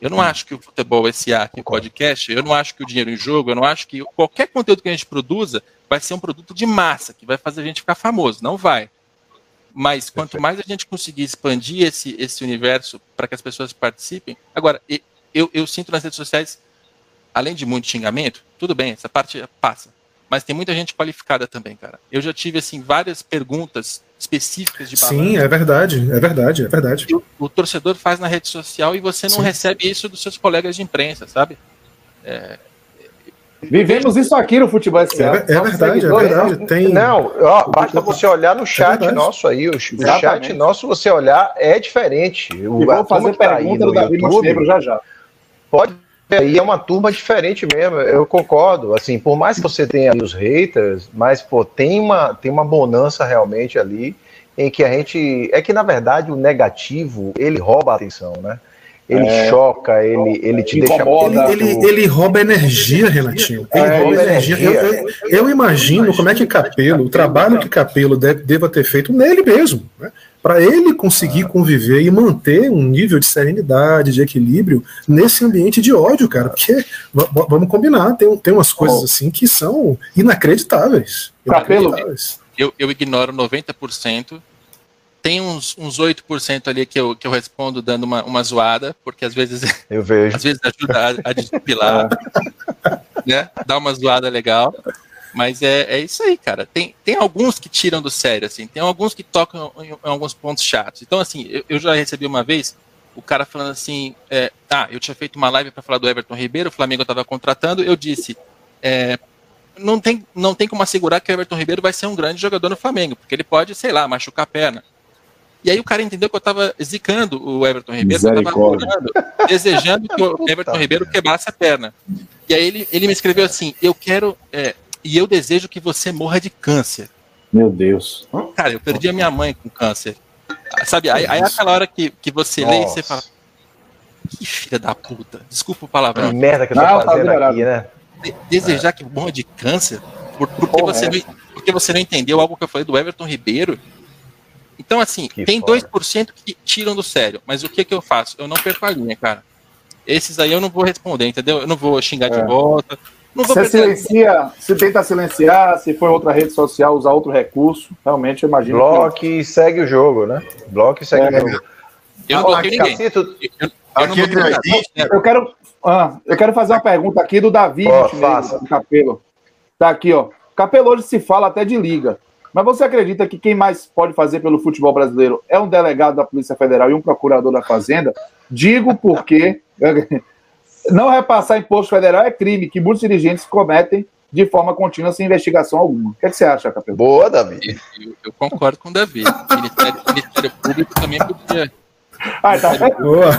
Eu não acho que o futebol SA, que o podcast, eu não acho que o dinheiro em jogo, eu não acho que qualquer conteúdo que a gente produza vai ser um produto de massa, que vai fazer a gente ficar famoso. Não vai. Mas quanto mais a gente conseguir expandir esse, esse universo para que as pessoas participem. Agora, eu, eu sinto nas redes sociais, além de muito xingamento, tudo bem, essa parte passa mas tem muita gente qualificada também, cara. Eu já tive, assim, várias perguntas específicas de balanço. Sim, é verdade, é verdade, é verdade. O, o, torcedor faz na rede social e você não Sim. recebe isso dos seus colegas de imprensa, sabe? É, Vivemos isso aqui no futebol É, é verdade, é verdade. Tem... Não, ó, basta você olhar no chat é nosso aí. O, o chat nosso, você olhar, é diferente. O, e vou fazer tá pergunta do Davi Montenegro já já. Pode e é uma turma diferente mesmo, eu concordo. Assim, por mais que você tenha os haters, mas pô, tem uma, tem uma bonança realmente ali em que a gente. É que, na verdade, o negativo ele rouba a atenção, né? Ele é, choca, ele, ele te incomoda, deixa. Ele, ele, ele, rouba energia, Renatinho. Ele é, rouba energia. energia. Eu, eu, eu, imagino como é que Capelo, o trabalho que Capelo deve, deva ter feito nele mesmo. Né? Para ele conseguir conviver e manter um nível de serenidade, de equilíbrio nesse ambiente de ódio, cara. Porque, vamos combinar, tem, tem umas coisas oh. assim que são inacreditáveis. inacreditáveis. Eu, eu ignoro 90%. Tem uns, uns 8% ali que eu, que eu respondo dando uma, uma zoada, porque às vezes, eu vejo. às vezes ajuda a, a despilar, né? Dá uma zoada legal. Mas é, é isso aí, cara. Tem, tem alguns que tiram do sério, assim. Tem alguns que tocam em, em alguns pontos chatos. Então, assim, eu, eu, já recebi uma vez o cara falando assim: é, ah, eu tinha feito uma live para falar do Everton Ribeiro, o Flamengo estava contratando. Eu disse: é, não, tem, não tem como assegurar que o Everton Ribeiro vai ser um grande jogador no Flamengo, porque ele pode, sei lá, machucar a perna. E aí o cara entendeu que eu estava zicando o Everton Ribeiro, que eu estava desejando que o Everton Ribeiro quebrasse a perna. E aí ele, ele me escreveu assim: eu quero. É, e eu desejo que você morra de câncer. Meu Deus. Cara, eu perdi a minha mãe com câncer. Sabe, aí, aí é aquela hora que, que você Nossa. lê e você fala. Que filha da puta. Desculpa o palavrão. Que merda que eu tô não, tá fazendo tá aqui, né? desejar é. que morra de câncer por, porque, você não, porque você não entendeu algo que eu falei do Everton Ribeiro. Então, assim, que tem foda. 2% que tiram do sério. Mas o que que eu faço? Eu não perco a linha, cara. Esses aí eu não vou responder, entendeu? Eu não vou xingar é. de volta. Não você silencia, se tenta silenciar, se for outra rede social, usar outro recurso, realmente eu imagino. Bloque que... e segue o jogo, né? Bloque e segue é, o jogo. Eu não bloqueei ninguém. Cacito, eu, eu, aqui eu, eu, quero, ah, eu quero fazer uma pergunta aqui do Davi oh, do Capelo. Tá aqui, ó. Capelo hoje se fala até de liga. Mas você acredita que quem mais pode fazer pelo futebol brasileiro é um delegado da Polícia Federal e um procurador da Fazenda? Digo porque Não repassar imposto federal é crime que muitos dirigentes cometem de forma contínua sem investigação alguma. O que, é que você acha, Capelo? Boa, Davi. Eu, eu, concordo com o Davi. O Ministério, Ministério Público também podia. Ah, tá. Boa.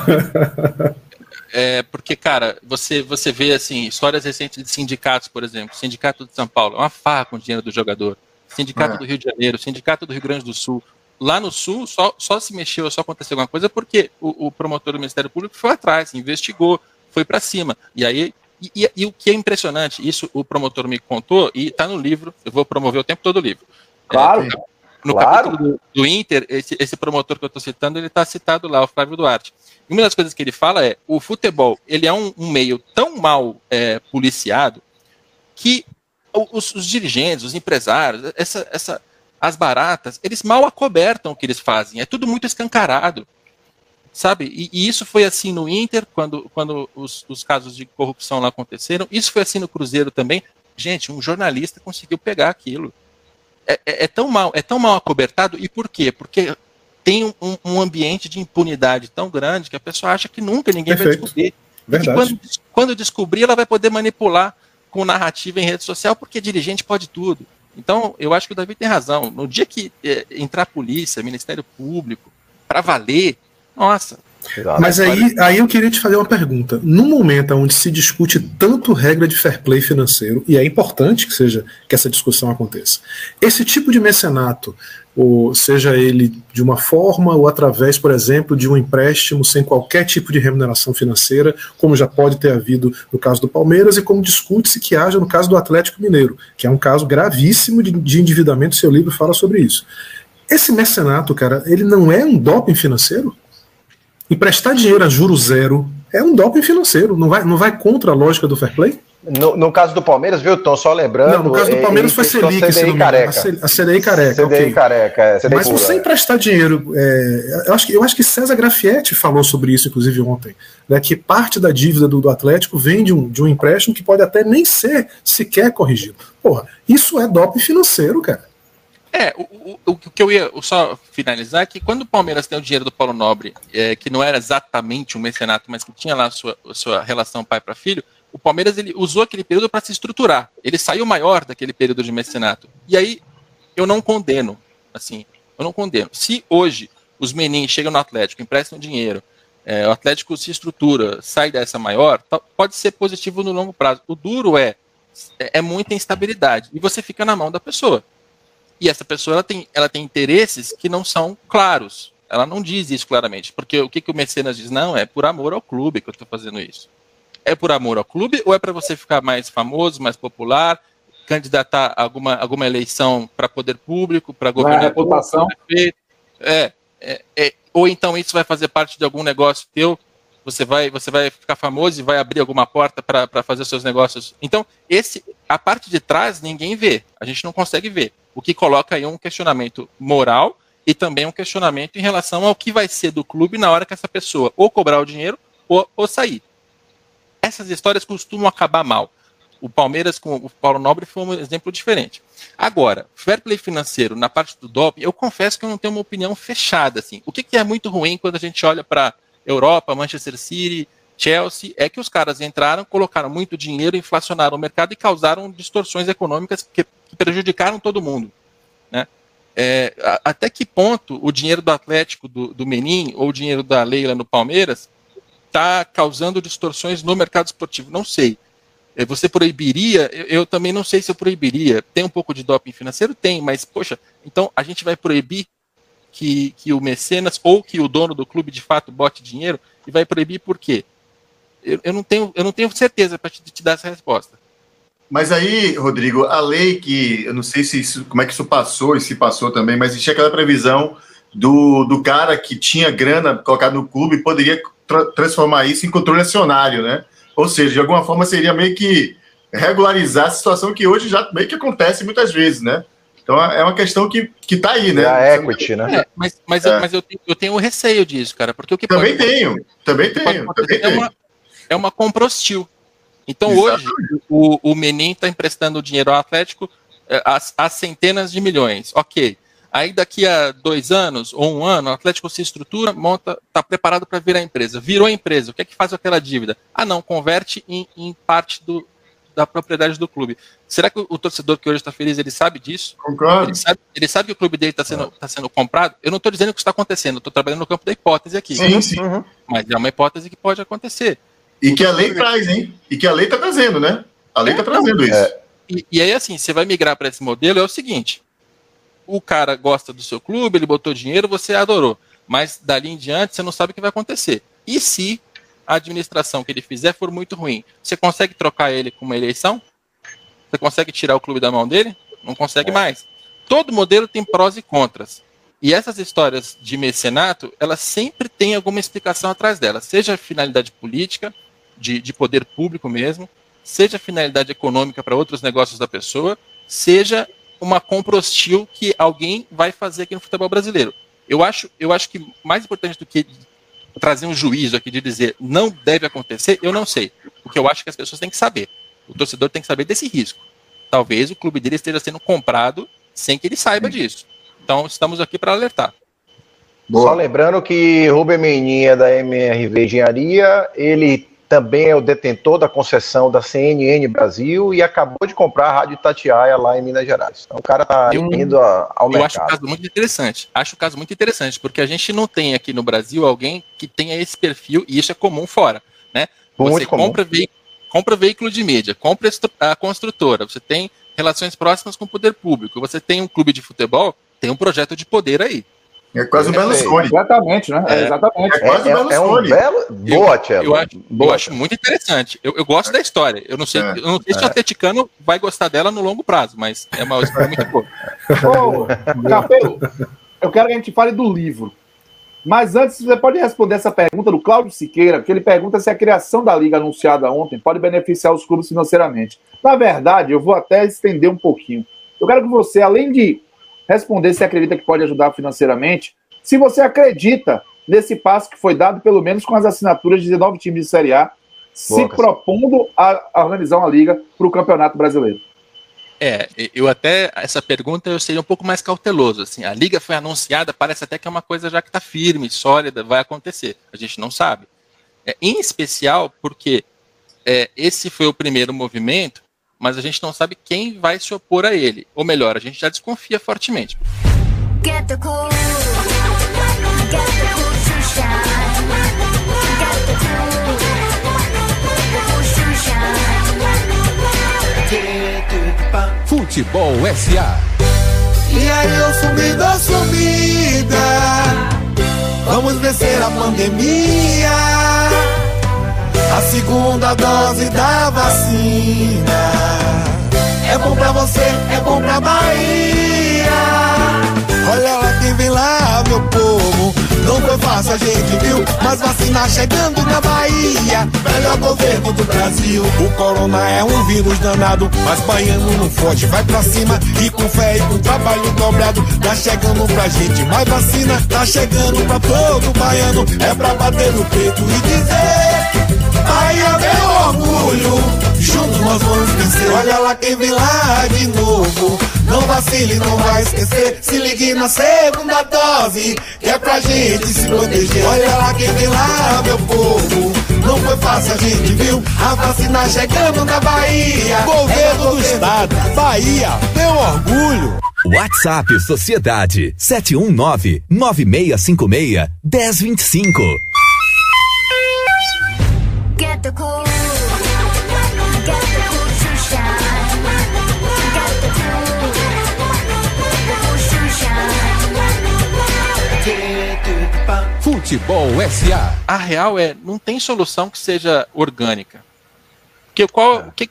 É, porque, cara, você, você vê assim, histórias recentes de sindicatos, por exemplo. Sindicato de São Paulo, é uma farra com o dinheiro do jogador. Sindicato é. do Rio de Janeiro, Sindicato do Rio Grande do Sul. Lá no Sul, só, só se mexeu, só aconteceu alguma coisa porque o, o promotor do Ministério Público foi atrás, investigou, foi para cima. E aí e, e, e, o que é impressionante, isso o promotor me contou, e está no livro, eu vou promover o tempo todo o livro. Claro. É, no claro. capítulo do, do Inter, esse, esse, promotor que eu estou citando, ele está citado lá, o Flávio Duarte. E uma das coisas que ele fala é, o futebol, ele é um, um meio tão mal é, policiado que os, os, dirigentes, os empresários, essa, essa, as baratas, eles mal acobertam o que eles fazem. É tudo muito escancarado sabe? E, e, isso foi assim no Inter, quando, quando os, os, casos de corrupção lá aconteceram. Isso foi assim no Cruzeiro também. Gente, um jornalista conseguiu pegar aquilo. É, é, é tão mal, é tão mal acobertado. E por quê? Porque tem um, um, ambiente de impunidade tão grande que a pessoa acha que nunca ninguém Perfeito. vai descobrir. Verdade. E quando, quando descobrir, ela vai poder manipular com narrativa em rede social, porque dirigente pode tudo. Então, eu acho que o Davi tem razão. No dia que é, entrar polícia, Ministério Público, para valer, nossa. Mas aí, aí eu queria te fazer uma pergunta. No momento onde se discute tanto regra de fair play financeiro, e é importante que seja que essa discussão aconteça, esse tipo de mecenato, ou seja ele de uma forma ou através, por exemplo, de um empréstimo sem qualquer tipo de remuneração financeira, como já pode ter havido no caso do Palmeiras e como discute-se que haja no caso do Atlético Mineiro, que é um caso gravíssimo de, de endividamento, seu livro fala sobre isso. Esse mecenato, cara, ele não é um doping financeiro? Emprestar dinheiro a juro zero é um doping financeiro, não vai, não vai contra a lógica do fair play? No, no caso do Palmeiras, viu, Tom? Só lembrando. Não, no caso do Palmeiras foi Selic, CDI careca. A CDI careca. CDI okay. careca, é, CDI Mas pura. você emprestar dinheiro. É, eu, acho que, eu acho que César Grafietti falou sobre isso, inclusive, ontem. Né, que parte da dívida do, do Atlético vem de um, de um empréstimo que pode até nem ser sequer corrigido. Porra, isso é doping financeiro, cara. É, o, o, o, que eu ia só finalizar é que quando o Palmeiras tem o dinheiro do Paulo Nobre, é, que não era exatamente um mecenato, mas que tinha lá a sua, a sua relação pai para filho, o Palmeiras ele usou aquele período para se estruturar. Ele saiu maior daquele período de mecenato. E aí eu não condeno, assim, eu não condeno. Se hoje os meninos chegam no Atlético, emprestam dinheiro, é, o Atlético se estrutura, sai dessa maior, pode ser positivo no longo prazo. O duro é, é, é muita instabilidade e você fica na mão da pessoa. E essa pessoa ela tem, ela tem interesses que não são claros. Ela não diz isso claramente, porque o que, que o mecenas diz? Não, é por amor ao clube que eu estou fazendo isso. É por amor ao clube ou é para você ficar mais famoso, mais popular, candidatar a alguma, alguma eleição para poder público, para governador, reputação. É, é, é, ou então isso vai fazer parte de algum negócio teu, você vai, você vai ficar famoso e vai abrir alguma porta para fazer seus negócios. Então, esse, a parte de trás ninguém vê, a gente não consegue ver. O que coloca aí um questionamento moral e também um questionamento em relação ao que vai ser do clube na hora que essa pessoa ou cobrar o dinheiro ou, ou sair. Essas histórias costumam acabar mal. O Palmeiras com o Paulo Nobre foi um exemplo diferente. Agora, fair play financeiro na parte do doping, eu confesso que eu não tenho uma opinião fechada. Assim. O que, que é muito ruim quando a gente olha para Europa, Manchester City, Chelsea, é que os caras entraram, colocaram muito dinheiro, inflacionaram o mercado e causaram distorções econômicas que, prejudicaram todo mundo. Né? É, até que ponto o dinheiro do Atlético, do, do Menin, ou o dinheiro da Leila no Palmeiras, está causando distorções no mercado esportivo? Não sei. É, você proibiria? Eu, eu, também não sei se eu proibiria. Tem um pouco de doping financeiro? Tem, mas, poxa, então a gente vai proibir que, que o mecenas ou que o dono do clube de fato bote dinheiro e vai proibir por quê? Eu, eu não, tenho, eu não tenho certeza para te, te, dar essa resposta. Mas aí, Rodrigo, a lei que eu não sei se isso, como é que isso passou e se passou também, mas existia aquela previsão do, do cara que tinha grana colocada no clube poderia tra transformar isso em controle acionário, né? Ou seja, de alguma forma seria meio que regularizar a situação que hoje já meio que acontece muitas vezes, né? Então é uma questão que, que tá aí, né? É a equity, né? É, mas mas, é. mas eu, tenho, eu tenho um receio disso, cara, porque o que Também tenho, também tenho, também é uma, é uma compra hostil. Então Exatamente. hoje o, o Menin está emprestando dinheiro ao Atlético é, a, centenas de milhões. Ok. Aí daqui a dois anos ou um ano, o Atlético se estrutura, monta, está preparado para virar empresa. Virou empresa, o que é que faz aquela dívida? Ah, não, converte em, em parte do, da propriedade do clube. Será que o, torcedor que hoje está feliz, ele sabe disso? Concordo. Ele sabe, ele sabe que o clube dele está sendo, tá sendo comprado? Eu não estou dizendo que isso está acontecendo, estou trabalhando no campo da hipótese aqui. Sim, sim. Uhum. Mas é uma hipótese que pode acontecer. E que a lei traz, hein? E que a lei está trazendo, né? A lei está é, trazendo isso. É. E, e aí, assim, você vai migrar para esse modelo, é o seguinte: o cara gosta do seu clube, ele botou dinheiro, você adorou. Mas dali em diante você não sabe o que vai acontecer. E se a administração que ele fizer for muito ruim, você consegue trocar ele com uma eleição? Você consegue tirar o clube da mão dele? Não consegue é. mais. Todo modelo tem prós e contras. E essas histórias de mecenato, elas sempre têm alguma explicação atrás delas, seja finalidade política, de, de poder público mesmo, seja finalidade econômica para outros negócios da pessoa, seja uma compra hostil que alguém vai fazer aqui no futebol brasileiro. Eu acho, eu acho que mais importante do que trazer um juízo aqui de dizer não deve acontecer, eu não sei. O que eu acho que as pessoas têm que saber. O torcedor tem que saber desse risco. Talvez o clube dele esteja sendo comprado sem que ele saiba disso. Então estamos aqui para alertar. Boa. Só lembrando que Rubem Menin é da MRV Engenharia, ele também é o detentor da concessão da CNN Brasil e acabou de comprar a Rádio Itatiaia lá em Minas Gerais. Então o cara está indo ao eu mercado. Eu acho o caso muito interessante. Acho o caso muito interessante, porque a gente não tem aqui no Brasil alguém que tenha esse perfil, e isso é comum fora. Né? Você muito compra, veículo, compra veículo de mídia, compra a construtora, você tem relações próximas com o poder público, você tem um clube de futebol, tem um projeto de poder aí. É quase o Berlusconi. Exatamente, né? É, exatamente. É quase é, o Berlusconi. É um belo... Boa, Tchelo. Eu, acho, eu acho muito interessante. Eu, eu gosto da história. Eu não sei, é, eu não sei se o atleticano vai gostar dela no longo prazo, mas é uma história muito boa. Ô, Capelo, eu quero que a gente fale do livro. Mas antes, você pode responder essa pergunta do Cláudio Siqueira, que ele pergunta se a criação da liga anunciada ontem pode beneficiar os clubes financeiramente. Na verdade, eu vou até estender um pouquinho. Eu quero que você, além de responder se acredita que pode ajudar financeiramente, se você acredita nesse passo que foi dado, pelo menos com as assinaturas de 19 times de Série A, se propondo a, organizar uma liga para o Campeonato Brasileiro. É, eu até, essa pergunta eu seria um pouco mais cauteloso, assim, a liga foi anunciada, parece até que é uma coisa já que está firme, sólida, vai acontecer, a gente não sabe. É, em especial porque é, esse foi o primeiro movimento, mas a gente não sabe quem vai se opor a ele. Ou melhor, a gente já desconfia fortemente. Get the cool. Get the cool Futebol SA. E aí, eu sumida, sumida. Vamos vencer a pandemia. A segunda dose da vacina. É bom pra você, é bom pra Bahia. Olha lá quem vem lá, meu povo. Não foi fácil, a gente viu, mas vacina chegando na Bahia. Melhor governo do Brasil. O corona é um vírus danado, mas baiano não foge, vai pra cima. E com fé e com trabalho dobrado, tá chegando pra gente. Mais vacina, tá chegando pra todo baiano. É pra bater no peito e dizer: Bahia, meu orgulho. Juntos nós vamos vencer. Olha lá quem vem lá de novo. Não vacile, não vai esquecer. Se ligue na segunda dose, que é pra gente se proteger. Olha lá quem vem lá, meu povo. Não foi fácil, a gente viu a vacina chegando na Bahia. Governo do Estado, Bahia, meu orgulho. WhatsApp Sociedade 719 9656 1025. Futebol SA. A real é, não tem solução que seja orgânica. Porque qual, é. que,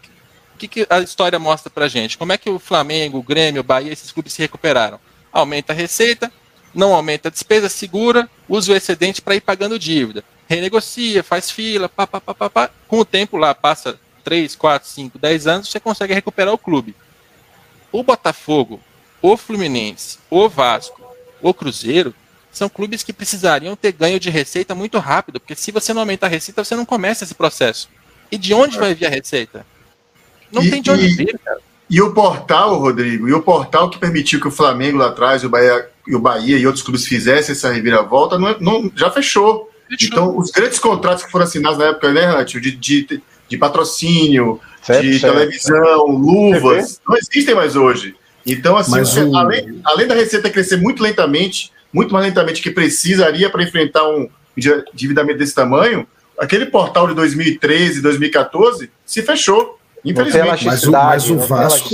que, que a história mostra pra gente? Como é que o Flamengo, o Grêmio, o Bahia, esses clubes se recuperaram? Aumenta a receita, não aumenta a despesa, segura, usa o excedente para ir pagando dívida. Renegocia, faz fila, pá, pá, pá, pá, pá. Com o tempo lá, passa 3, 4, 5, 10 anos, você consegue recuperar o clube. O Botafogo, o Fluminense, o Vasco, o Cruzeiro são clubes que precisariam ter ganho de receita muito rápido, porque se você não aumentar a receita, você não começa esse processo. E de onde vai vir a receita? Não e, tem de onde e, vir, cara. E o portal, Rodrigo, e o portal que permitiu que o Flamengo lá atrás, o Bahia, o Bahia e outros clubes fizessem essa reviravolta, não, é, não já fechou. Então, os grandes contratos que foram assinados na época, né, Rantil, de, de, de patrocínio, certo, de certo. televisão, luvas, não existem mais hoje. Então, assim, o... além, além da receita crescer muito lentamente, muito mais lentamente que precisaria para enfrentar um endividamento desse tamanho, aquele portal de 2013, 2014 se fechou. Infelizmente. Mas o, mas o Vasco.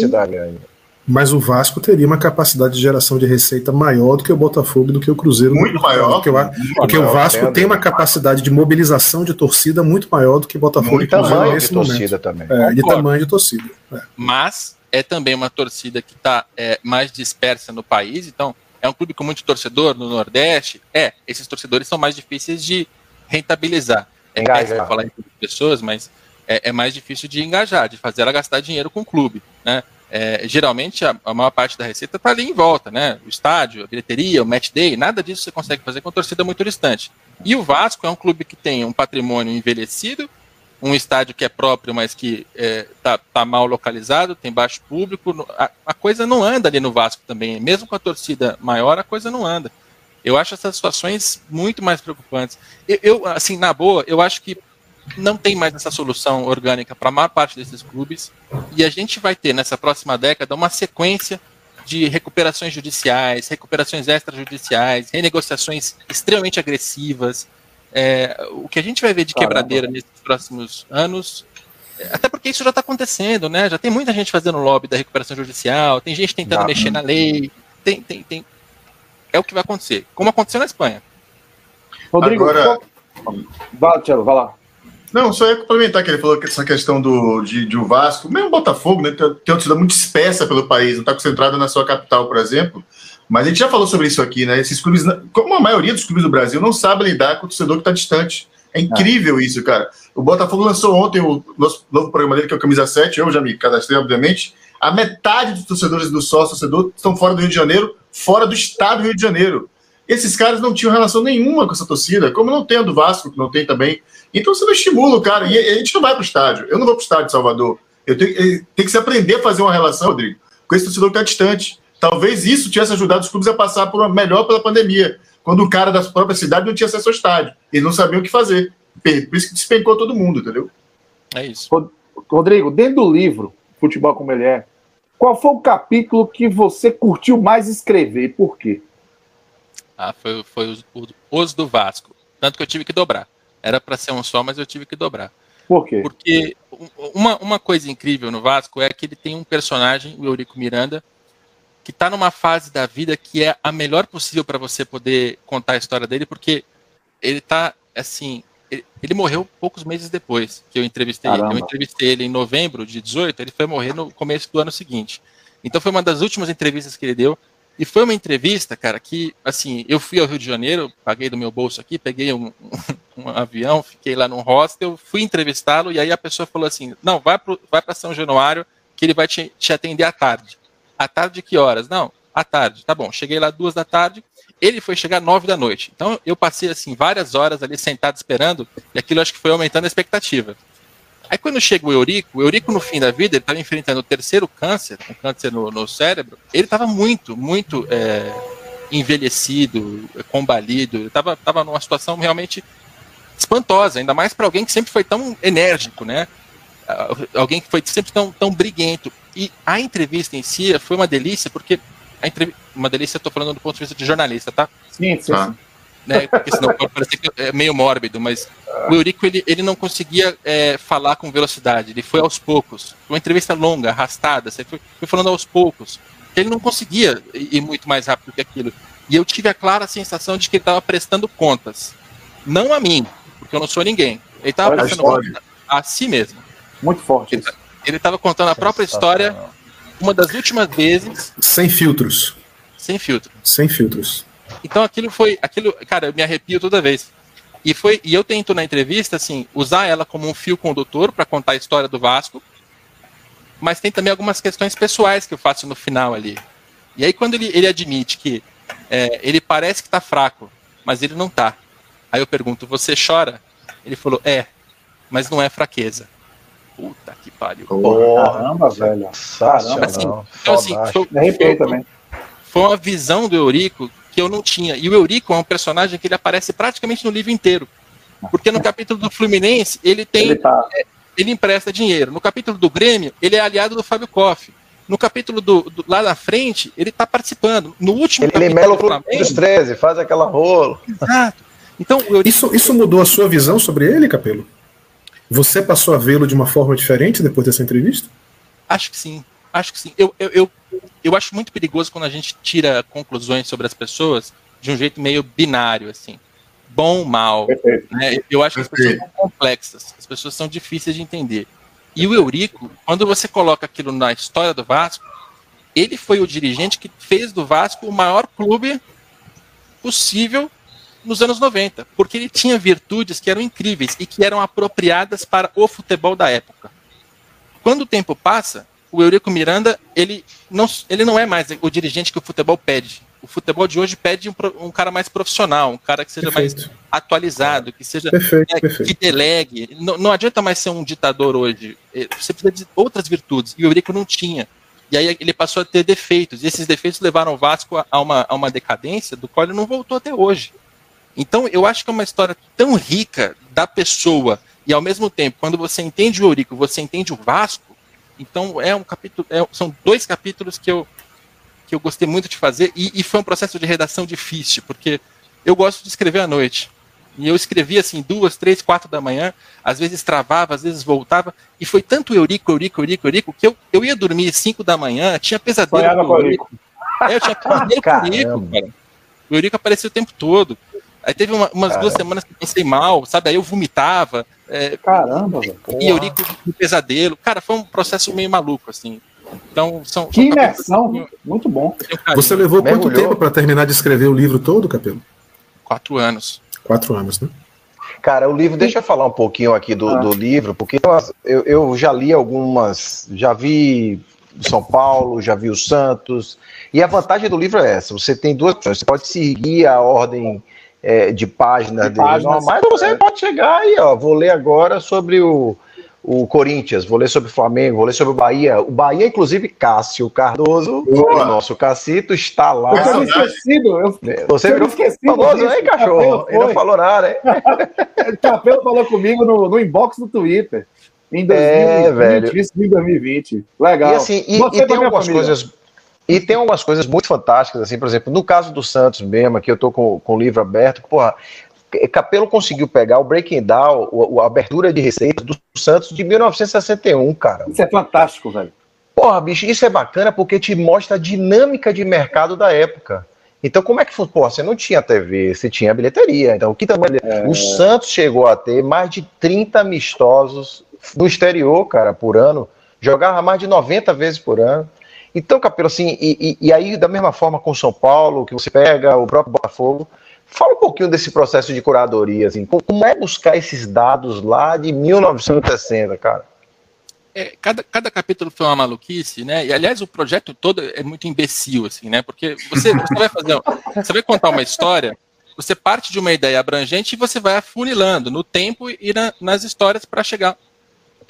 Mas o Vasco teria uma capacidade de geração de receita maior do que o Botafogo, do que o Cruzeiro. Muito maior. Porque, o, porque maior, o Vasco tem uma capacidade de mobilização de torcida muito maior do que o Botafogo muito e Cruzeiro tamanho nesse de momento. torcida também. É, de tamanho de torcida. É. Mas é também uma torcida que está é, mais dispersa no país, então é um clube com muito torcedor no Nordeste? É, esses torcedores são mais difíceis de rentabilizar. É péssimo falar em pessoas, mas é, é, mais difícil de engajar, de fazer ela gastar dinheiro com o clube. Né? É, geralmente a, a, maior parte da receita está ali em volta, né? O estádio, a bilheteria, o match day, nada disso você consegue fazer com a torcida muito distante. E o Vasco é um clube que tem um patrimônio envelhecido, um estádio que é próprio, mas que está é, tá, tá mal localizado, tem baixo público. A, a, coisa não anda ali no Vasco também. Mesmo com a torcida maior, a coisa não anda. Eu acho essas situações muito mais preocupantes. Eu, eu assim, na boa, eu acho que não tem mais essa solução orgânica para a maior parte desses clubes. E a gente vai ter nessa próxima década uma sequência de recuperações judiciais, recuperações extrajudiciais, renegociações extremamente agressivas, é, o que a gente vai ver de quebradeira nesses próximos anos, é, até porque isso já está acontecendo, né? Já tem muita gente fazendo lobby da recuperação judicial, tem gente tentando mexer na lei, tem, tem, tem. É o que vai acontecer, como aconteceu na Espanha. Rodrigo, Agora... vai, Tiago, vai lá. Não, só ia complementar que ele falou que essa questão do, de, de o Vasco, mesmo Botafogo, né? Tem, tem uma torcida muito espessa pelo país, não está concentrada na sua capital, por exemplo. Mas a gente já falou sobre isso aqui, né? Esses clubes, como a maioria dos clubes do Brasil, não sabem lidar com o torcedor que está distante. É incrível ah. isso, cara. O Botafogo lançou ontem o nosso novo programa dele, que é o Camisa 7. Eu já me cadastrei, obviamente. A metade dos torcedores do sócio torcedor estão fora do Rio de Janeiro, fora do estado do Rio de Janeiro. Esses caras não tinham relação nenhuma com essa torcida, como não tem a do Vasco, que não tem também. Então você não estimula o cara. E a gente não vai para o estádio. Eu não vou para o estádio de Salvador. Eu tenho, tem que se aprender a fazer uma relação, Rodrigo, com esse torcedor que está distante. Talvez isso tivesse ajudado os clubes a passar por uma, melhor pela pandemia, quando o cara da própria cidade não tinha acesso ao estádio e não sabia o que fazer. Por isso que despencou todo mundo, entendeu? É isso. Rodrigo, dentro do livro, Futebol como ele é, qual foi o capítulo que você curtiu mais escrever e por quê? Ah, foi, foi os, os do Vasco. Tanto que eu tive que dobrar. Era para ser um só, mas eu tive que dobrar. Por quê? Porque uma, uma coisa incrível no Vasco é que ele tem um personagem, o Eurico Miranda, que está numa fase da vida que é a melhor possível para você poder contar a história dele, porque ele está assim, ele, ele, morreu poucos meses depois que eu entrevistei Caramba. ele. Eu entrevistei ele em novembro de 18, ele foi morrer no começo do ano seguinte. Então foi uma das últimas entrevistas que ele deu. E foi uma entrevista, cara, que, assim, eu fui ao Rio de Janeiro, paguei do meu bolso aqui, peguei um, um, avião, fiquei lá num hostel, fui entrevistá-lo, e aí a pessoa falou assim: não, vai para São Januário, que ele vai te, te atender à tarde. À tarde que horas? Não, à tarde. Tá bom, cheguei lá duas da tarde, ele foi chegar nove da noite. Então eu passei, assim, várias horas ali sentado esperando, e aquilo acho que foi aumentando a expectativa. Aí quando chega o Eurico, o Eurico no fim da vida, ele estava enfrentando o terceiro câncer, um câncer no, no cérebro, ele estava muito, muito é, envelhecido, combalido, estava tava numa situação realmente espantosa, ainda mais para alguém que sempre foi tão enérgico, né? Alguém que foi sempre tão, tão briguento. E a entrevista em si foi uma delícia, porque a entrevista, uma delícia, estou falando do ponto de vista de jornalista, tá? Sim, sim. Ah né? Porque senão pode parecer que é meio mórbido, mas o Eurico ele, ele não conseguia é, falar com velocidade, ele foi aos poucos. Uma entrevista longa, arrastada, você foi, foi falando aos poucos. Ele não conseguia ir muito mais rápido que aquilo. E eu tive a clara sensação de que ele estava prestando contas. Não a mim, porque eu não sou ninguém. Ele estava contas a si mesmo. Muito forte. Ele estava contando a própria história uma das últimas vezes. Sem filtros. Sem filtro. Sem filtros. Então aquilo foi, aquilo, cara, eu me arrepio toda vez. E foi, e eu tento na entrevista assim, usar ela como um fio condutor para contar a história do Vasco. Mas tem também algumas questões pessoais que eu faço no final ali. E aí quando ele, ele admite que é, ele parece que tá fraco, mas ele não tá. Aí eu pergunto, você chora? Ele falou, é, mas não é fraqueza. Puta que pariu. Oh, caramba, velho. Caramba, assim, então, assim, foi, foi, também. foi uma visão do Eurico que eu não tinha. E o Eurico é um personagem que ele aparece praticamente no livro inteiro. Porque no capítulo do Fluminense, ele tem. Ele, tá... é, ele empresta dinheiro. No capítulo do Grêmio, ele é aliado do Fábio Koff. No capítulo do, do lá na frente, ele está participando. No último ele capítulo. Ele mela o dos 13, faz aquela rola. Exato. Então, Eurico... isso, isso mudou a sua visão sobre ele, Capelo? Você passou a vê-lo de uma forma diferente depois dessa entrevista? Acho que sim. Acho que sim. Eu, eu, eu, eu acho muito perigoso quando a gente tira conclusões sobre as pessoas de um jeito meio binário, assim. Bom, mal. Né? Eu acho que as pessoas são complexas, as pessoas são difíceis de entender. E o Eurico, quando você coloca aquilo na história do Vasco, ele foi o dirigente que fez do Vasco o maior clube possível nos anos 90, porque ele tinha virtudes que eram incríveis e que eram apropriadas para o futebol da época. Quando o tempo passa, o Eurico Miranda, ele não, ele não é mais o dirigente que o futebol pede. O futebol de hoje pede um, um cara mais profissional, um cara que seja perfeito. mais atualizado, que seja perfeito, né, perfeito. que delegue. Não, não adianta mais ser um ditador hoje. É, você precisa de outras virtudes. E o Eurico não tinha. E aí ele passou a ter defeitos. E esses defeitos levaram o Vasco a uma, a uma decadência do qual ele não voltou até hoje. Então eu acho que é uma história tão rica da pessoa e ao mesmo tempo, quando você entende o Eurico, você entende o Vasco, então é um capítulo, é, são dois capítulos que eu que eu gostei muito de fazer e, e, foi um processo de redação difícil, porque eu gosto de escrever à noite. E eu escrevia assim, duas, três, quatro da manhã, às vezes travava, às vezes voltava, e foi tanto Eurico, Eurico, Eurico, Eurico, que eu, eu ia dormir cinco da manhã, tinha pesadelo com o Eurico. É, eu tinha pesadelo com o Eurico, cara. O Eurico apareceu o tempo todo. Aí teve uma, umas Caramba. duas semanas que eu pensei mal, sabe? Aí eu vomitava. É, Caramba, velho. E Eurico com pesadelo. Cara, foi um processo meio maluco, assim. Então, são. Que imersão, muito bom. Você levou quanto Mergulhou. tempo para terminar de escrever o livro todo, Capelo? Quatro anos. Quatro anos, né? Cara, o livro, deixa eu falar um pouquinho aqui do, ah. do livro, porque eu, eu já li algumas, já vi São Paulo, já vi o Santos, e a vantagem do livro é essa: você tem duas opções, você pode seguir a ordem é, de páginas de dele páginas, mas você é. pode chegar aí, ó. Vou ler agora sobre o, o Corinthians, vou ler sobre o Flamengo, vou ler sobre o Bahia. O Bahia, inclusive, Cássio Cardoso, Boa. o nosso Cacito, está lá. Eu tinha esquecido. Eu, você virou esquecido famoso cachorro? Ele não falou nada, hein? o Capelo falou comigo no, no inbox do Twitter. em 2020, é, velho. isso em 2020. Legal. E, assim, e, e tem algumas família. coisas. E tem algumas coisas muito fantásticas, assim, por exemplo, no caso do Santos mesmo, aqui eu tô com, com o livro aberto, porra, Capelo conseguiu pegar o Breaking Down, a abertura de receitas do Santos de 1961, cara. Isso é fantástico, velho. Porra, bicho, isso é bacana porque te mostra a dinâmica de mercado da época. Então, como é que foi? Pô, você não tinha TV, você tinha bilheteria. Então, o que também. É... O Santos chegou a ter mais de 30 amistosos no exterior, cara, por ano. Jogava mais de 90 vezes por ano. Então, Capelo, assim, e, e, e aí, da mesma forma com São Paulo, que você pega o próprio Botafogo, fala um pouquinho desse processo de curadoria, assim, como é buscar esses dados lá de 1960, cara? É, cada, cada capítulo foi uma maluquice, né? E aliás, o projeto todo é muito imbecil, assim, né? Porque você, você vai fazer, você vai contar uma história, você parte de uma ideia abrangente e você vai afunilando no tempo e na, nas histórias para chegar.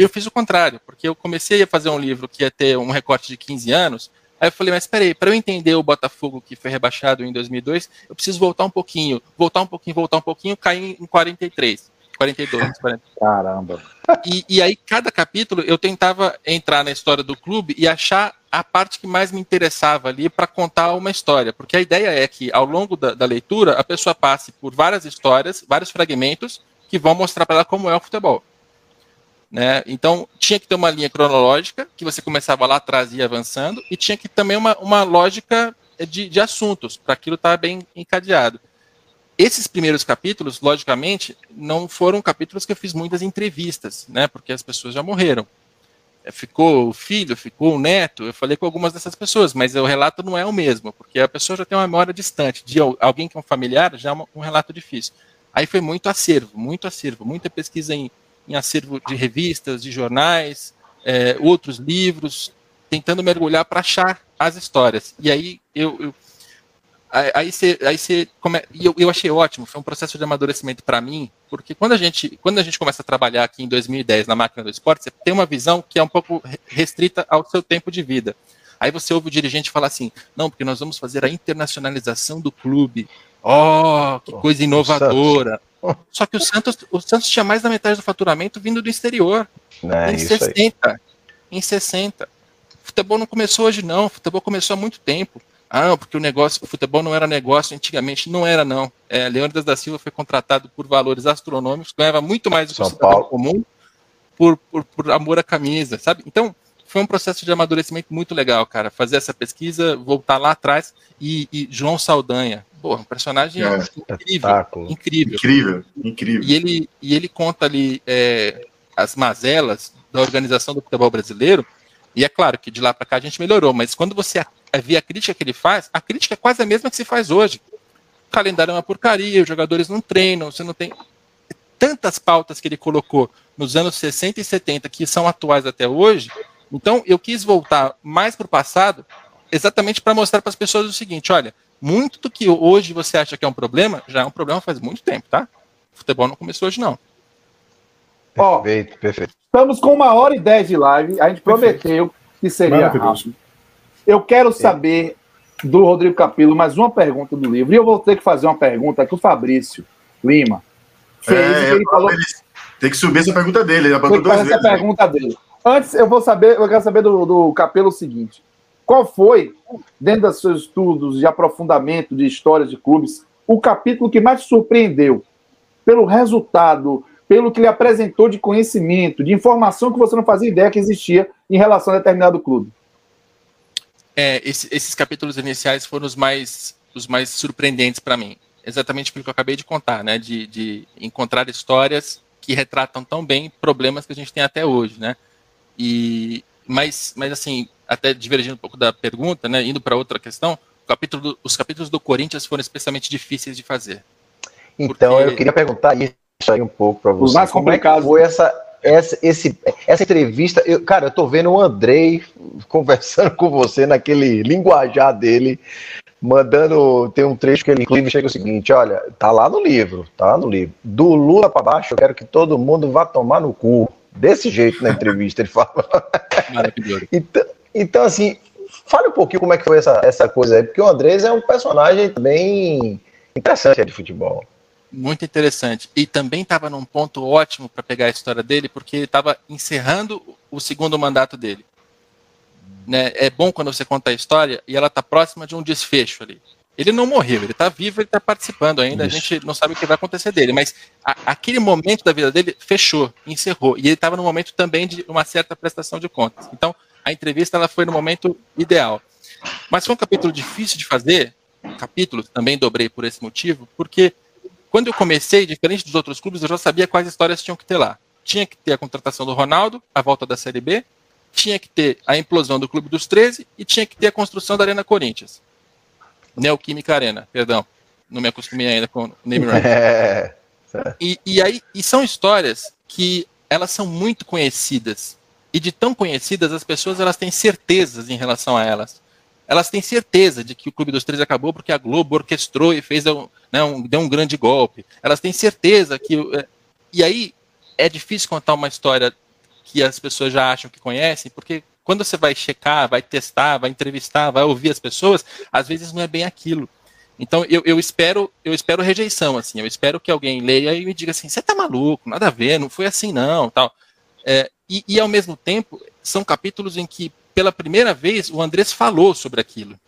Eu fiz o contrário, porque eu comecei a fazer um livro que ia ter um recorte de 15 anos, aí eu falei, mas peraí, para eu entender o Botafogo que foi rebaixado em 2002, eu preciso voltar um pouquinho, voltar um pouquinho, voltar um pouquinho, cair em 43. 42. 40. Caramba. E, e aí, cada capítulo, eu tentava entrar na história do clube e achar a parte que mais me interessava ali para contar uma história. Porque a ideia é que, ao longo da, da leitura, a pessoa passe por várias histórias, vários fragmentos que vão mostrar para ela como é o futebol. Né? Então, tinha que ter uma linha cronológica, que você começava lá atrás e ia avançando, e tinha que também uma, uma lógica de, de assuntos, para aquilo estar tá bem encadeado. Esses primeiros capítulos, logicamente, não foram capítulos que eu fiz muitas entrevistas, né? Porque as pessoas já morreram. É, ficou o filho, ficou o neto, eu falei com algumas dessas pessoas, mas o relato não é o mesmo, porque a pessoa já tem uma memória distante. De alguém que é um familiar, já é um relato difícil. Aí foi muito acervo, muito acervo, muita pesquisa em, em acervo de revistas, de jornais, é, outros livros, tentando mergulhar para achar as histórias. E aí eu, eu Aí você, aí você come... e eu, eu achei ótimo, foi um processo de amadurecimento para mim, porque quando a gente, quando a gente começa a trabalhar aqui em 2010 na máquina do esporte, você tem uma visão que é um pouco restrita ao seu tempo de vida. Aí você ouve o dirigente falar assim: "Não, porque nós vamos fazer a internacionalização do clube". Oh, que coisa inovadora. Só que o Santos, o Santos tinha mais da metade do faturamento vindo do exterior. É, em 60. Em 60. O futebol não começou hoje não, o futebol começou há muito tempo. Ah, porque o negócio, o futebol não era negócio antigamente. Não era, não. É, Leônidas da Silva foi contratado por valores astronômicos, ganhava muito mais do que o cidadão comum por, por, por amor à camisa, sabe? Então, foi um processo de amadurecimento muito legal, cara. Fazer essa pesquisa, voltar lá atrás e, e João Saldanha, pô, um personagem é, incrível, incrível, incrível, incrível. E ele e ele conta ali é, as mazelas da organização do futebol brasileiro. E é claro que de lá para cá a gente melhorou, mas quando você via a crítica que ele faz, a crítica é quase a mesma que se faz hoje. O calendário é uma porcaria, os jogadores não treinam, você não tem. Tantas pautas que ele colocou nos anos 60 e 70 que são atuais até hoje. Então, eu quis voltar mais para o passado, exatamente para mostrar para as pessoas o seguinte: olha, muito do que hoje você acha que é um problema, já é um problema faz muito tempo, tá? O futebol não começou hoje, não. Perfeito, perfeito. Estamos com uma hora e dez de live. A gente prometeu que seria rápido. Eu quero saber do Rodrigo Capilo mais uma pergunta do livro. E eu vou ter que fazer uma pergunta que o Fabrício Lima fez. É, ele falou... Tem que subir essa pergunta dele. Ele tem que fazer essa pergunta dele. Antes, eu vou saber, eu quero saber do, do Capelo o seguinte: qual foi, dentro dos seus estudos de aprofundamento de histórias de clubes, o capítulo que mais surpreendeu pelo resultado, pelo que ele apresentou de conhecimento, de informação que você não fazia ideia que existia em relação a determinado clube? é, esse, esses capítulos iniciais foram os mais, os mais surpreendentes para mim. Exatamente pelo que eu acabei de contar, né? De, de encontrar histórias que retratam tão bem problemas que a gente tem até hoje, né? E, mas, mas assim, até divergindo um pouco da pergunta, né? Indo para outra questão, capítulo, os capítulos do Corinthians foram especialmente difíceis de fazer. Então, porque... eu queria perguntar isso aí um pouco para você. Os mais complicados. Como é que foi essa, essa, esse, essa entrevista, eu, cara, eu tô vendo o Andrei conversando com você naquele linguajar dele, mandando. Tem um trecho que ele inclusive chega o seguinte: olha, tá lá no livro, tá lá no livro. Do Lula para baixo, eu quero que todo mundo vá tomar no cu. Desse jeito na entrevista, ele fala. então, então, assim, fale um pouquinho como é que foi essa, essa coisa aí, porque o Andrés é um personagem bem interessante de futebol. Muito interessante. E também estava num ponto ótimo para pegar a história dele, porque ele estava encerrando o segundo mandato dele. Né? É bom quando você conta a história e ela está próxima de um desfecho ali. Ele não morreu, ele está vivo, ele está participando ainda, Isso. a gente não sabe o que vai acontecer dele, mas a, aquele momento da vida dele fechou, encerrou, e ele estava no momento também de uma certa prestação de contas. Então, a entrevista ela foi no momento ideal. Mas foi um capítulo difícil de fazer, capítulo, também dobrei por esse motivo, porque quando eu comecei, diferente dos outros clubes, eu já sabia quais histórias tinham que ter lá. Tinha que ter a contratação do Ronaldo, a volta da Série B, tinha que ter a implosão do Clube dos 13 e tinha que ter a construção da Arena Corinthians. Neoquímica Arena, perdão. Não me acostumei ainda com o name é. e, e aí e são histórias que elas são muito conhecidas. E de tão conhecidas, as pessoas elas têm certezas em relação a elas elas têm certeza de que o Clube dos Três acabou porque a Globo orquestrou e fez né, um, deu um grande golpe. Elas têm certeza que. É, e aí é difícil contar uma história que as pessoas já acham que conhecem, porque quando você vai checar, vai testar, vai entrevistar, vai ouvir as pessoas, às vezes não é bem aquilo. Então eu, eu espero eu espero rejeição assim, eu espero que alguém leia e me diga assim, você tá maluco, nada a ver, não foi assim não, tal. É, e, e ao mesmo tempo são capítulos em que pela primeira vez, o Andrés falou sobre aquilo.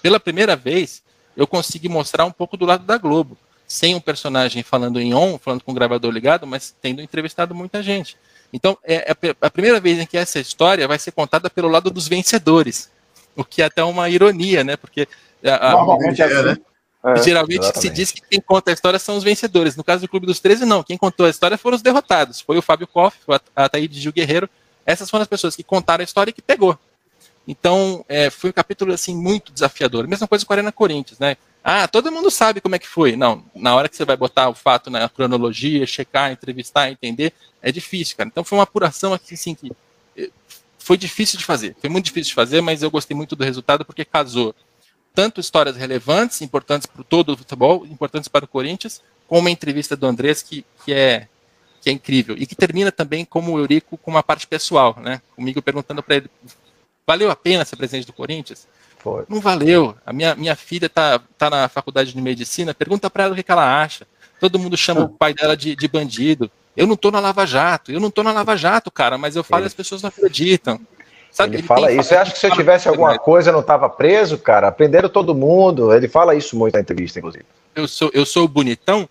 Pela primeira vez, eu consegui mostrar um pouco do lado da Globo. Sem um personagem falando em on, falando com o gravador ligado, mas tendo entrevistado muita gente. Então, é, é a primeira vez em que essa história vai ser contada pelo lado dos vencedores. O que é até uma ironia, né? Porque a, Normalmente é, assim. né? É, geralmente exatamente. se diz que quem conta a história são os vencedores. No caso do Clube dos 13, não. Quem contou a história foram os derrotados. Foi o Fábio Koff, a Ataíde Gil Guerreiro essas foram as pessoas que contaram a história e que pegou. Então, é, foi um capítulo assim muito desafiador. Mesma coisa com a Arena Corinthians, né? Ah, todo mundo sabe como é que foi. Não, na hora que você vai botar o fato na cronologia, checar, entrevistar, entender, é difícil, cara. Então foi uma apuração aqui, assim, que eh, foi difícil de fazer. Foi muito difícil de fazer, mas eu gostei muito do resultado porque casou tanto histórias relevantes, importantes para todo o futebol, importantes para o Corinthians, com uma entrevista do Andrés que, que é que é incrível. E que termina também como o Eurico com uma parte pessoal, né? Comigo perguntando para ele: valeu a pena ser presidente do Corinthians? Foi. Não valeu. A minha, minha filha tá, tá na faculdade de medicina, pergunta para ela o que, que, ela acha. Todo mundo chama o pai dela de, de bandido. Eu não tô na Lava Jato, eu não tô na Lava Jato, cara, mas eu falo e as pessoas não acreditam. Sabe, ele, ele fala isso. Você acha que se eu tivesse alguma coisa eu não estava preso, cara? Prenderam todo mundo. Ele fala isso muito na entrevista, inclusive. Eu sou, eu sou bonitão,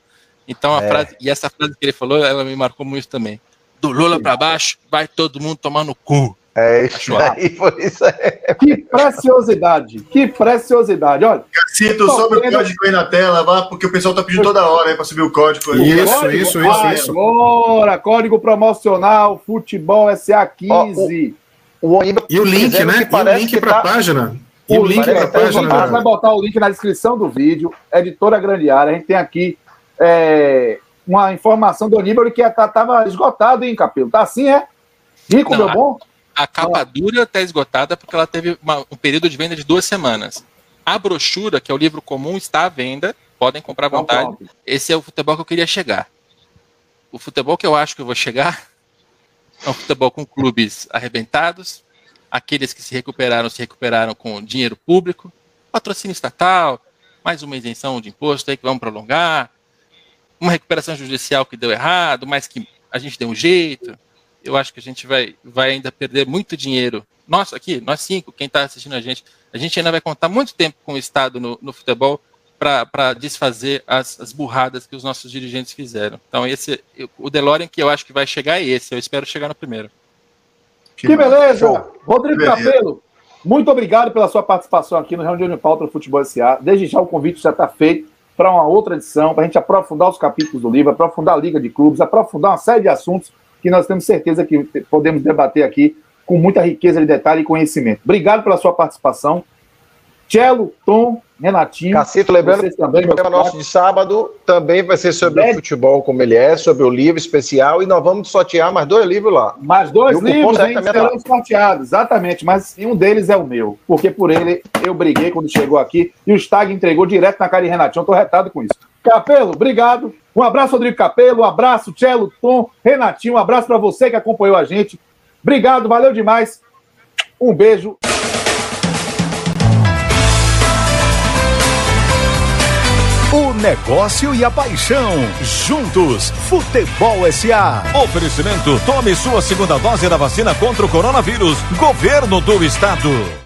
então a é. frase, e essa frase que ele falou, ela me marcou muito também. Do Lula para baixo, vai todo mundo tomar no cu. É isso aí, por isso aí. Que preciosidade, que preciosidade. Olha. Cito, sobe o código aí na tela, vá, porque o pessoal tá pedindo toda hora para subir o código. Aí. Isso, código, isso, isso, isso. Agora, código promocional Futebol SA15. O, e o link, né? E o link para a tá... página. E o, o link para a página. A gente vai botar o link na descrição do vídeo. Editora Grande Área. A gente tem aqui é, uma informação do Aníbal que estava tá, esgotado, hein, Capelo? Tá assim, é? Rico, Não, meu bom? A, a capa dura está esgotada porque ela teve uma, um período de venda de duas semanas. A brochura, que é o livro comum, está à venda. Podem comprar à então, vontade. Esse é o futebol que eu queria chegar. O futebol que eu acho que eu vou chegar é um futebol com clubes arrebentados, aqueles que se recuperaram, se recuperaram com dinheiro público, patrocínio estatal, mais uma isenção de imposto aí que vamos prolongar, uma recuperação judicial que deu errado, mas que a gente deu um jeito. Eu acho que a gente vai, vai ainda perder muito dinheiro. Nós aqui, nós cinco, quem está assistindo a gente, a gente ainda vai contar muito tempo com o Estado no, no futebol para desfazer as, as, burradas que os nossos dirigentes fizeram. Então, esse, o DeLorean que eu acho que vai chegar é esse. Eu espero chegar no primeiro. Que, que beleza! Rodrigo beleza. Capelo, muito obrigado pela sua participação aqui no Reunião de Pauta do Futebol SA. Desde já o convite já está feito para uma outra edição, para a gente aprofundar os capítulos do livro, aprofundar a Liga de Clubes, aprofundar uma série de assuntos que nós temos certeza que podemos debater aqui com muita riqueza de detalhe e conhecimento. Obrigado pela sua participação. Cello, Tom, Renatinho. Cacito, lembrando que também, o programa nosso de sábado também vai ser sobre o futebol como ele é, sobre o livro especial, e nós vamos sortear mais dois livros lá. Mais dois livros, hein, serão sorteados, exatamente, mas um deles é o meu, porque por ele eu briguei quando chegou aqui, e o Stag entregou direto na cara de Renatinho, eu tô retado com isso. Capelo, obrigado. Um abraço, Rodrigo Capelo, um abraço, Cello, Tom, Renatinho, um abraço para você que acompanhou a gente. Obrigado, valeu demais. Um beijo. O negócio e a paixão. Juntos, Futebol SA. Oferecimento: tome sua segunda dose da vacina contra o coronavírus. Governo do Estado.